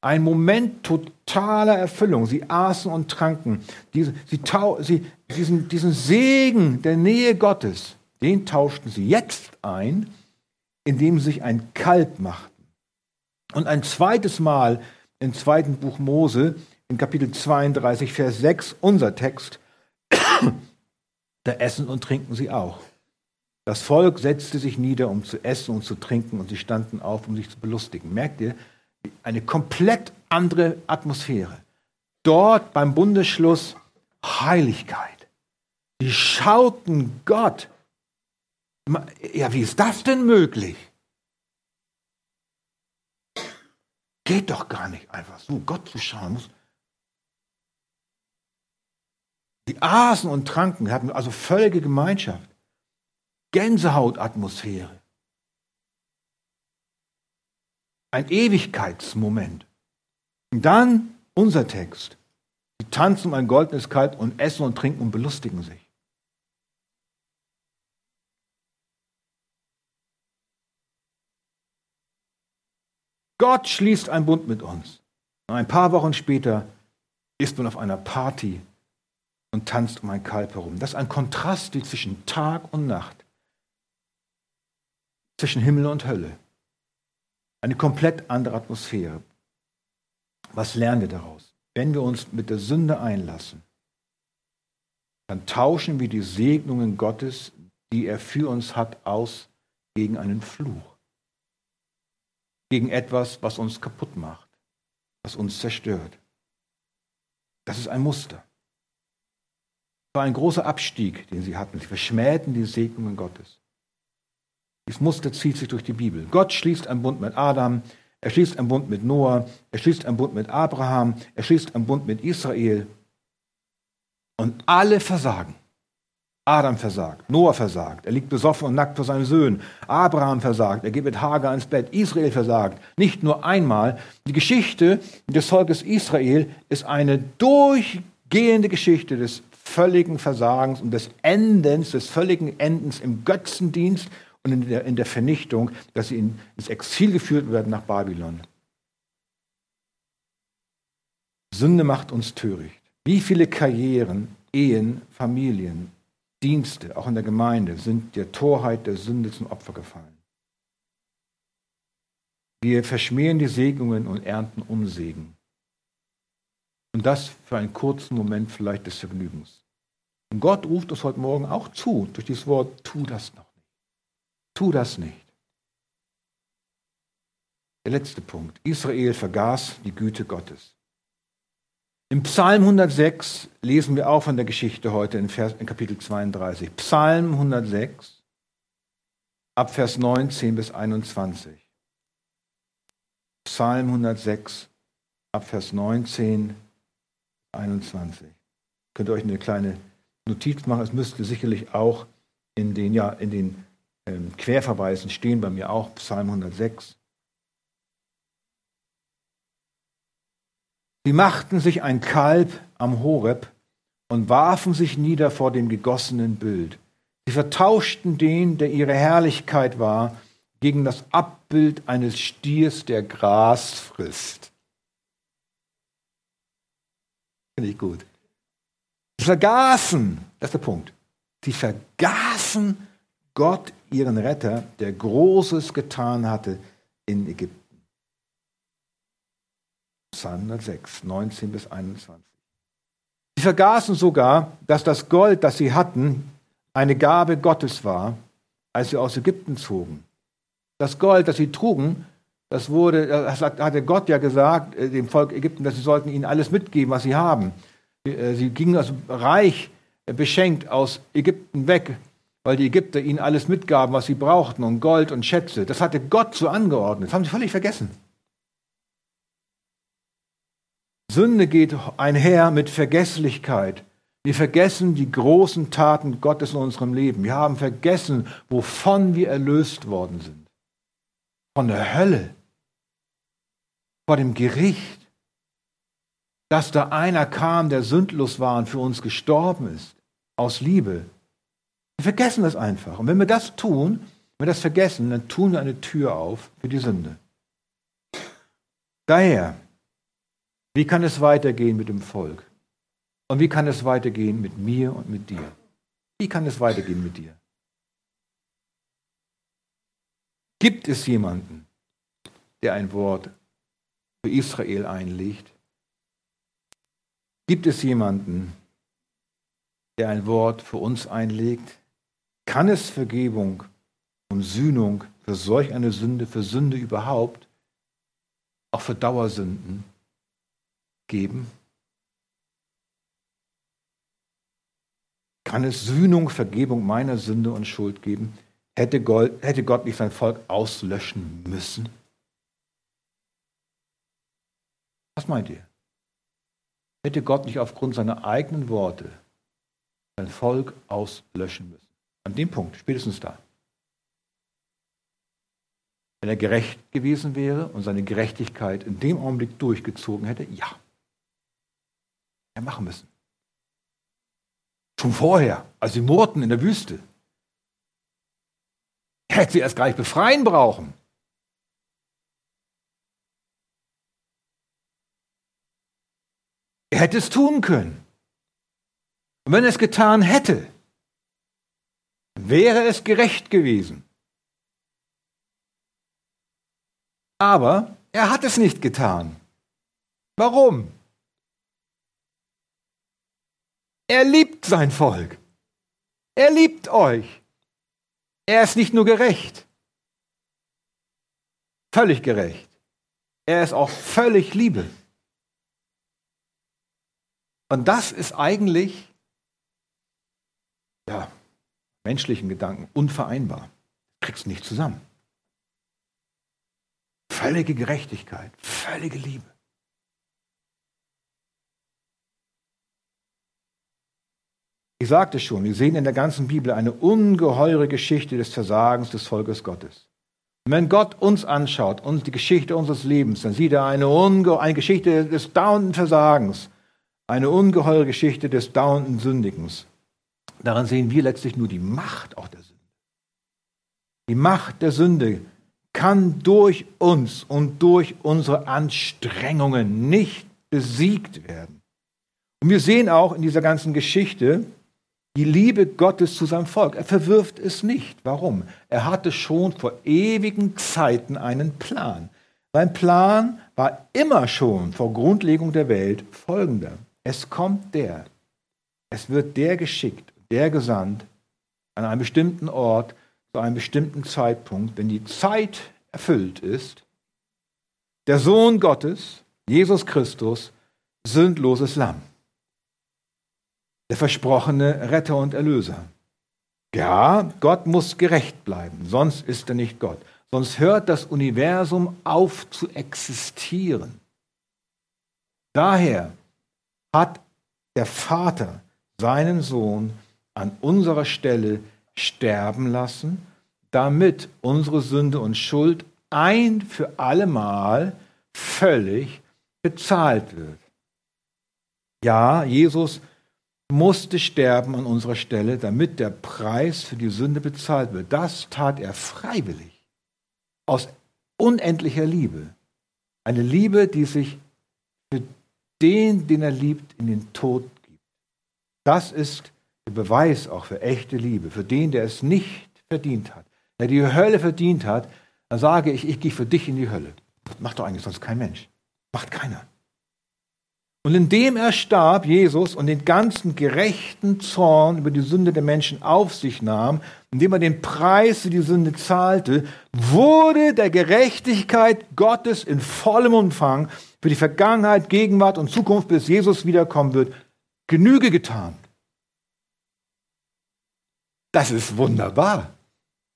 Ein Moment totaler Erfüllung. Sie aßen und tranken. Diese, sie, sie, diesen, diesen Segen der Nähe Gottes, den tauschten sie jetzt ein, indem sie sich ein Kalb machten. Und ein zweites Mal im zweiten Buch Mose, in Kapitel 32, Vers 6, unser Text, da essen und trinken sie auch. Das Volk setzte sich nieder, um zu essen und zu trinken, und sie standen auf, um sich zu belustigen. Merkt ihr, eine komplett andere Atmosphäre. Dort beim Bundesschluss Heiligkeit. Sie schauten Gott. Ja, wie ist das denn möglich? Geht doch gar nicht einfach so, Gott zu schauen. Die aßen und tranken, hatten also völlige Gemeinschaft. Gänsehautatmosphäre. Ein Ewigkeitsmoment. Und dann unser Text. Sie tanzen um ein goldenes Kalb und essen und trinken und belustigen sich. Gott schließt einen Bund mit uns. Und ein paar Wochen später ist man auf einer Party und tanzt um ein Kalb herum. Das ist ein Kontrast zwischen Tag und Nacht zwischen Himmel und Hölle. Eine komplett andere Atmosphäre. Was lernen wir daraus? Wenn wir uns mit der Sünde einlassen, dann tauschen wir die Segnungen Gottes, die er für uns hat, aus gegen einen Fluch. Gegen etwas, was uns kaputt macht, was uns zerstört. Das ist ein Muster. Es war ein großer Abstieg, den sie hatten. Sie verschmähten die Segnungen Gottes. Dieses Muster zieht sich durch die Bibel. Gott schließt einen Bund mit Adam, er schließt einen Bund mit Noah, er schließt einen Bund mit Abraham, er schließt einen Bund mit Israel. Und alle versagen. Adam versagt, Noah versagt, er liegt besoffen und nackt vor seinen Söhnen. Abraham versagt, er geht mit Hagar ins Bett. Israel versagt. Nicht nur einmal. Die Geschichte des Volkes Israel ist eine durchgehende Geschichte des völligen Versagens und des Endens, des völligen Endens im Götzendienst und in der, in der Vernichtung, dass sie in, ins Exil geführt werden nach Babylon. Sünde macht uns töricht. Wie viele Karrieren, Ehen, Familien, Dienste, auch in der Gemeinde, sind der Torheit der Sünde zum Opfer gefallen. Wir verschmähen die Segnungen und ernten Unsegen. Und das für einen kurzen Moment vielleicht des Vergnügens. Und Gott ruft uns heute Morgen auch zu, durch dieses Wort, tu das noch. Tu das nicht. Der letzte Punkt. Israel vergaß die Güte Gottes. Im Psalm 106 lesen wir auch von der Geschichte heute in, Vers, in Kapitel 32. Psalm 106, ab Vers 19 bis 21. Psalm 106, ab Vers 19, 21. Könnt ihr euch eine kleine Notiz machen? Es müsste sicherlich auch in den, ja, in den ähm, Querverweisen stehen bei mir auch Psalm 106. Sie machten sich ein Kalb am Horeb und warfen sich nieder vor dem gegossenen Bild. Sie vertauschten den, der ihre Herrlichkeit war, gegen das Abbild eines Stiers, der Gras frisst. Finde ich gut. Sie vergaßen, das ist der Punkt, sie vergaßen Gott, ihren Retter, der Großes getan hatte in Ägypten. Psalm 106, 19 bis 21. Sie vergaßen sogar, dass das Gold, das sie hatten, eine Gabe Gottes war, als sie aus Ägypten zogen. Das Gold, das sie trugen, das wurde, das hatte Gott ja gesagt, äh, dem Volk Ägypten, dass sie sollten ihnen alles mitgeben, was sie haben. äh, sie gingen also reich äh, beschenkt aus Ägypten weg, weil die Ägypter ihnen alles mitgaben, was sie brauchten, und Gold und Schätze. Das hatte Gott so angeordnet. Das haben sie völlig vergessen. Sünde geht einher mit Vergesslichkeit. Wir vergessen die großen Taten Gottes in unserem Leben. Wir haben vergessen, wovon wir erlöst worden sind. Von der Hölle, vor dem Gericht, dass da einer kam, der sündlos war und für uns gestorben ist, aus Liebe. Wir vergessen das einfach. Und wenn wir das tun, wenn wir das vergessen, dann tun wir eine Tür auf für die Sünde. Daher, wie kann es weitergehen mit dem Volk? Und wie kann es weitergehen mit mir und mit dir? Wie kann es weitergehen mit dir? Gibt es jemanden, der ein Wort für Israel einlegt? Gibt es jemanden, der ein Wort für uns einlegt? Kann es Vergebung und Sühnung für solch eine Sünde, für Sünde überhaupt, auch für Dauersünden, geben? Kann es Sühnung, Vergebung meiner Sünde und Schuld geben? Hätte Gott, nicht sein Volk auslöschen müssen? Was meint ihr? Hätte Gott nicht aufgrund seiner eigenen Worte sein Volk auslöschen müssen? An dem Punkt, spätestens da. Wenn er gerecht gewesen wäre und seine Gerechtigkeit in dem Augenblick durchgezogen hätte, ja er machen müssen. Schon vorher, als sie murrten in der Wüste. Er hätte sie erst gar nicht befreien brauchen. Er hätte es tun können. Und wenn er es getan hätte, wäre es gerecht gewesen. Aber er hat es nicht getan. Warum? Er liebt sein Volk. Er liebt euch. Er ist nicht nur gerecht, völlig gerecht. Er ist auch völlig Liebe. Und das ist eigentlich, ja, menschlichen Gedanken unvereinbar. Kriegst du nicht zusammen. Völlige Gerechtigkeit, völlige Liebe. Ich sagte schon, wir sehen in der ganzen Bibel eine ungeheure Geschichte des Versagens des Volkes Gottes. Und wenn Gott uns anschaut, uns die Geschichte unseres Lebens, dann sieht er eine, unge eine Geschichte des dauernden Versagens, eine ungeheure Geschichte des dauernden Sündigens. Daran sehen wir letztlich nur die Macht auch der Sünde. Die Macht der Sünde kann durch uns und durch unsere Anstrengungen nicht besiegt werden. Und wir sehen auch in dieser ganzen Geschichte, die Liebe Gottes zu seinem Volk. Er verwirft es nicht. Warum? Er hatte schon vor ewigen Zeiten einen Plan. Sein Plan war immer schon vor Grundlegung der Welt folgender. Es kommt der, es wird der geschickt, der gesandt an einem bestimmten Ort zu einem bestimmten Zeitpunkt, wenn die Zeit erfüllt ist. Der Sohn Gottes, Jesus Christus, sündloses Lamm der versprochene Retter und Erlöser. Ja, Gott muss gerecht bleiben, sonst ist er nicht Gott. Sonst hört das Universum auf zu existieren. Daher hat der Vater seinen Sohn an unserer Stelle sterben lassen, damit unsere Sünde und Schuld ein für allemal völlig bezahlt wird. Ja, Jesus musste sterben an unserer Stelle, damit der Preis für die Sünde bezahlt wird. Das tat er freiwillig, aus unendlicher Liebe. Eine Liebe, die sich für den, den er liebt, in den Tod gibt. Das ist der Beweis auch für echte Liebe, für den, der es nicht verdient hat. Der die Hölle verdient hat, dann sage ich, ich gehe für dich in die Hölle. macht doch eigentlich sonst kein Mensch. Macht keiner. Und indem er starb, Jesus, und den ganzen gerechten Zorn über die Sünde der Menschen auf sich nahm, indem er den Preis für die Sünde zahlte, wurde der Gerechtigkeit Gottes in vollem Umfang für die Vergangenheit, Gegenwart und Zukunft, bis Jesus wiederkommen wird, Genüge getan. Das ist wunderbar.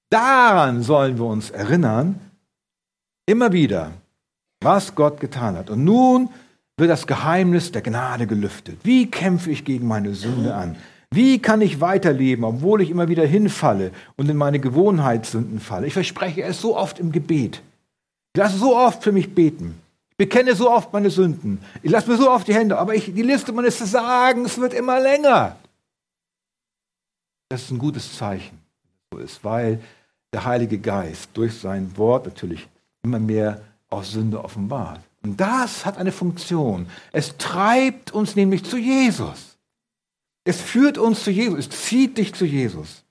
Daran sollen wir uns erinnern, immer wieder, was Gott getan hat. Und nun wird das Geheimnis der Gnade gelüftet. Wie kämpfe ich gegen meine Sünde an? Wie kann ich weiterleben, obwohl ich immer wieder hinfalle und in meine Gewohnheitssünden falle? Ich verspreche es so oft im Gebet. Ich lasse so oft für mich beten. Ich bekenne so oft meine Sünden. Ich lasse mir so oft die Hände, aber ich, die Liste meines Versagens wird immer länger. Das ist ein gutes Zeichen, weil der Heilige Geist durch sein Wort natürlich immer mehr aus Sünde offenbart. Und das hat eine Funktion. Es treibt uns nämlich zu Jesus. Es führt uns zu Jesus, es zieht dich zu Jesus.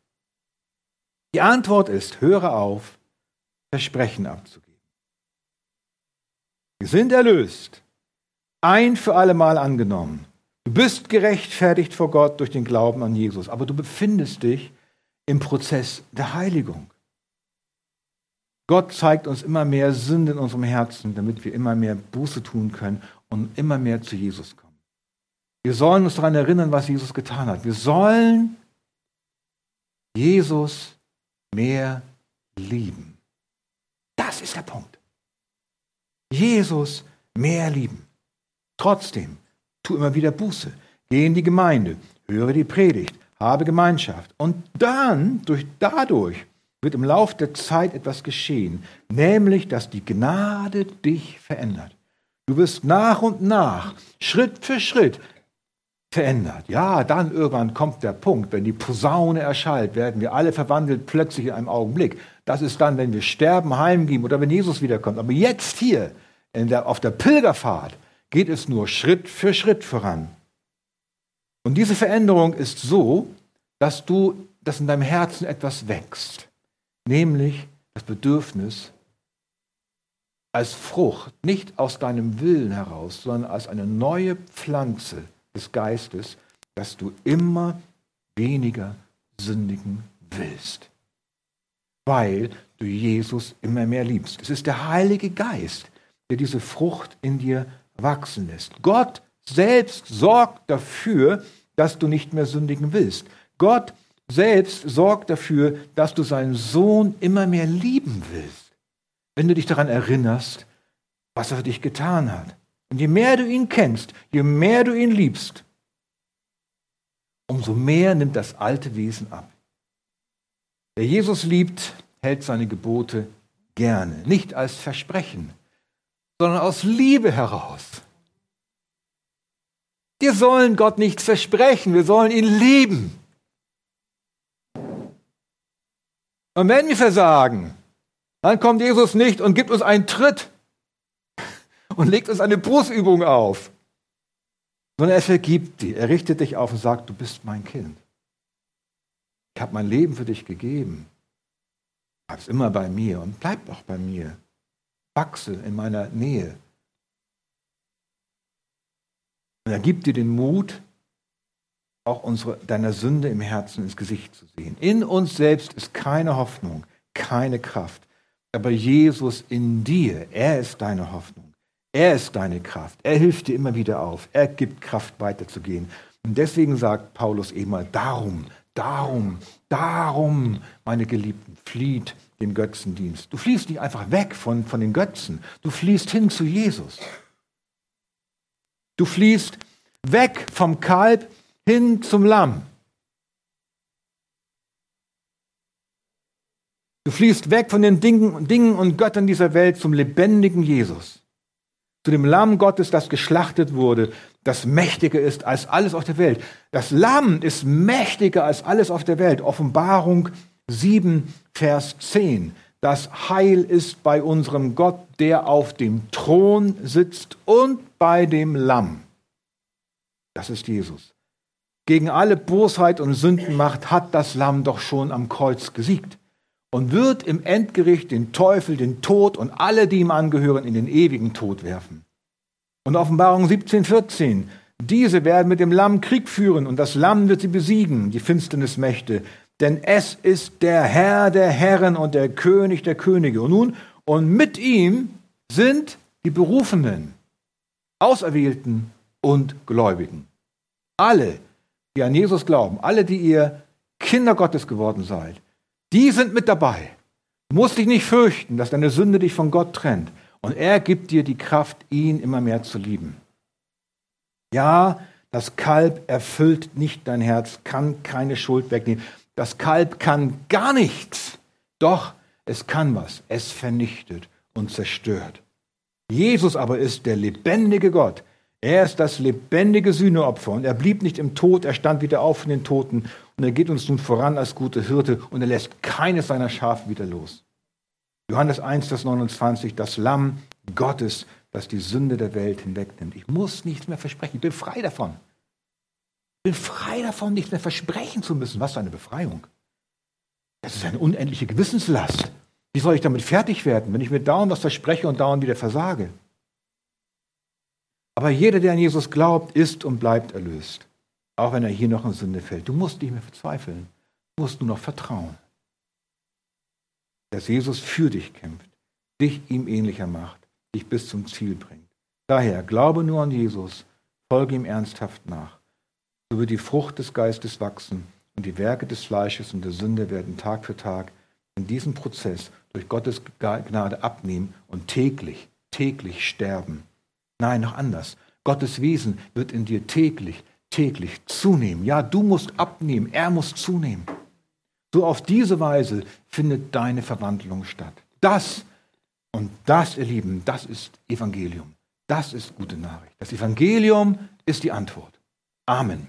Die Antwort ist, höre auf, Versprechen abzugeben. Wir sind erlöst, ein für alle Mal angenommen. Du bist gerechtfertigt vor Gott durch den Glauben an Jesus, aber du befindest dich im Prozess der Heiligung. Gott zeigt uns immer mehr Sünde in unserem Herzen, damit wir immer mehr Buße tun können und immer mehr zu Jesus kommen. Wir sollen uns daran erinnern, was Jesus getan hat. Wir sollen Jesus mehr lieben. Das ist der Punkt. Jesus mehr lieben. Trotzdem, tu immer wieder Buße. Geh in die Gemeinde, höre die Predigt, habe Gemeinschaft. Und dann, durch, dadurch, wird im Lauf der Zeit etwas geschehen, nämlich dass die Gnade dich verändert. Du wirst nach und nach, Schritt für Schritt verändert. Ja, dann irgendwann kommt der Punkt, wenn die Posaune erschallt, werden wir alle verwandelt plötzlich in einem Augenblick. Das ist dann, wenn wir sterben, heimgehen oder wenn Jesus wiederkommt. Aber jetzt hier, der, auf der Pilgerfahrt, geht es nur Schritt für Schritt voran. Und diese Veränderung ist so, dass du, dass in deinem Herzen etwas wächst nämlich das Bedürfnis, als Frucht, nicht aus deinem Willen heraus, sondern als eine neue Pflanze des Geistes, dass du immer weniger sündigen willst, weil du Jesus immer mehr liebst. Es ist der Heilige Geist, der diese Frucht in dir wachsen lässt. Gott selbst sorgt dafür, dass du nicht mehr sündigen willst. Gott selbst sorgt dafür, dass du seinen Sohn immer mehr lieben willst, wenn du dich daran erinnerst, was er für dich getan hat. Und je mehr du ihn kennst, je mehr du ihn liebst, umso mehr nimmt das alte Wesen ab. Wer Jesus liebt, hält seine Gebote gerne, nicht als Versprechen, sondern aus Liebe heraus. Wir sollen Gott nichts versprechen, wir sollen ihn lieben. Und wenn wir versagen, dann kommt Jesus nicht und gibt uns einen Tritt und legt uns eine Bußübung auf, sondern er vergibt dir. Er richtet dich auf und sagt, du bist mein Kind. Ich habe mein Leben für dich gegeben. Bleib immer bei mir und bleib auch bei mir. Wachse in meiner Nähe. Und er gibt dir den Mut, auch unsere, deiner Sünde im Herzen ins Gesicht zu sehen. In uns selbst ist keine Hoffnung, keine Kraft. Aber Jesus in dir, er ist deine Hoffnung. Er ist deine Kraft. Er hilft dir immer wieder auf. Er gibt Kraft weiterzugehen. Und deswegen sagt Paulus eben mal, darum, darum, darum, meine Geliebten, flieht den Götzendienst. Du fliehst nicht einfach weg von, von den Götzen. Du fliehst hin zu Jesus. Du fliehst weg vom Kalb hin zum Lamm. Du fließt weg von den Dingen, Dingen und Göttern dieser Welt zum lebendigen Jesus. Zu dem Lamm Gottes, das geschlachtet wurde, das mächtiger ist als alles auf der Welt. Das Lamm ist mächtiger als alles auf der Welt. Offenbarung 7, Vers 10. Das Heil ist bei unserem Gott, der auf dem Thron sitzt und bei dem Lamm. Das ist Jesus. Gegen alle Bosheit und Sündenmacht hat das Lamm doch schon am Kreuz gesiegt und wird im Endgericht den Teufel, den Tod und alle, die ihm angehören, in den ewigen Tod werfen. Und Offenbarung 17, 14. Diese werden mit dem Lamm Krieg führen und das Lamm wird sie besiegen, die Finsternismächte. Denn es ist der Herr der Herren und der König der Könige. Und nun, und mit ihm sind die Berufenen, Auserwählten und Gläubigen. alle, die an Jesus glauben, alle, die ihr Kinder Gottes geworden seid, die sind mit dabei. Du musst dich nicht fürchten, dass deine Sünde dich von Gott trennt. Und er gibt dir die Kraft, ihn immer mehr zu lieben. Ja, das Kalb erfüllt nicht dein Herz, kann keine Schuld wegnehmen. Das Kalb kann gar nichts. Doch es kann was. Es vernichtet und zerstört. Jesus aber ist der lebendige Gott. Er ist das lebendige Sühneopfer und er blieb nicht im Tod, er stand wieder auf von den Toten und er geht uns nun voran als gute Hirte und er lässt keines seiner Schafe wieder los. Johannes 1, Vers 29, das Lamm Gottes, das die Sünde der Welt hinwegnimmt. Ich muss nichts mehr versprechen, ich bin frei davon. Ich bin frei davon, nichts mehr versprechen zu müssen. Was für eine Befreiung. Das ist eine unendliche Gewissenslast. Wie soll ich damit fertig werden, wenn ich mir dauernd was verspreche und dauernd wieder versage? Aber jeder, der an Jesus glaubt, ist und bleibt erlöst. Auch wenn er hier noch in Sünde fällt. Du musst nicht mehr verzweifeln. Du musst nur noch vertrauen. Dass Jesus für dich kämpft, dich ihm ähnlicher macht, dich bis zum Ziel bringt. Daher glaube nur an Jesus, folge ihm ernsthaft nach. So wird die Frucht des Geistes wachsen und die Werke des Fleisches und der Sünde werden Tag für Tag in diesem Prozess durch Gottes Gnade abnehmen und täglich, täglich sterben. Nein, noch anders. Gottes Wesen wird in dir täglich, täglich zunehmen. Ja, du musst abnehmen, er muss zunehmen. So auf diese Weise findet deine Verwandlung statt. Das und das, ihr Lieben, das ist Evangelium. Das ist gute Nachricht. Das Evangelium ist die Antwort. Amen.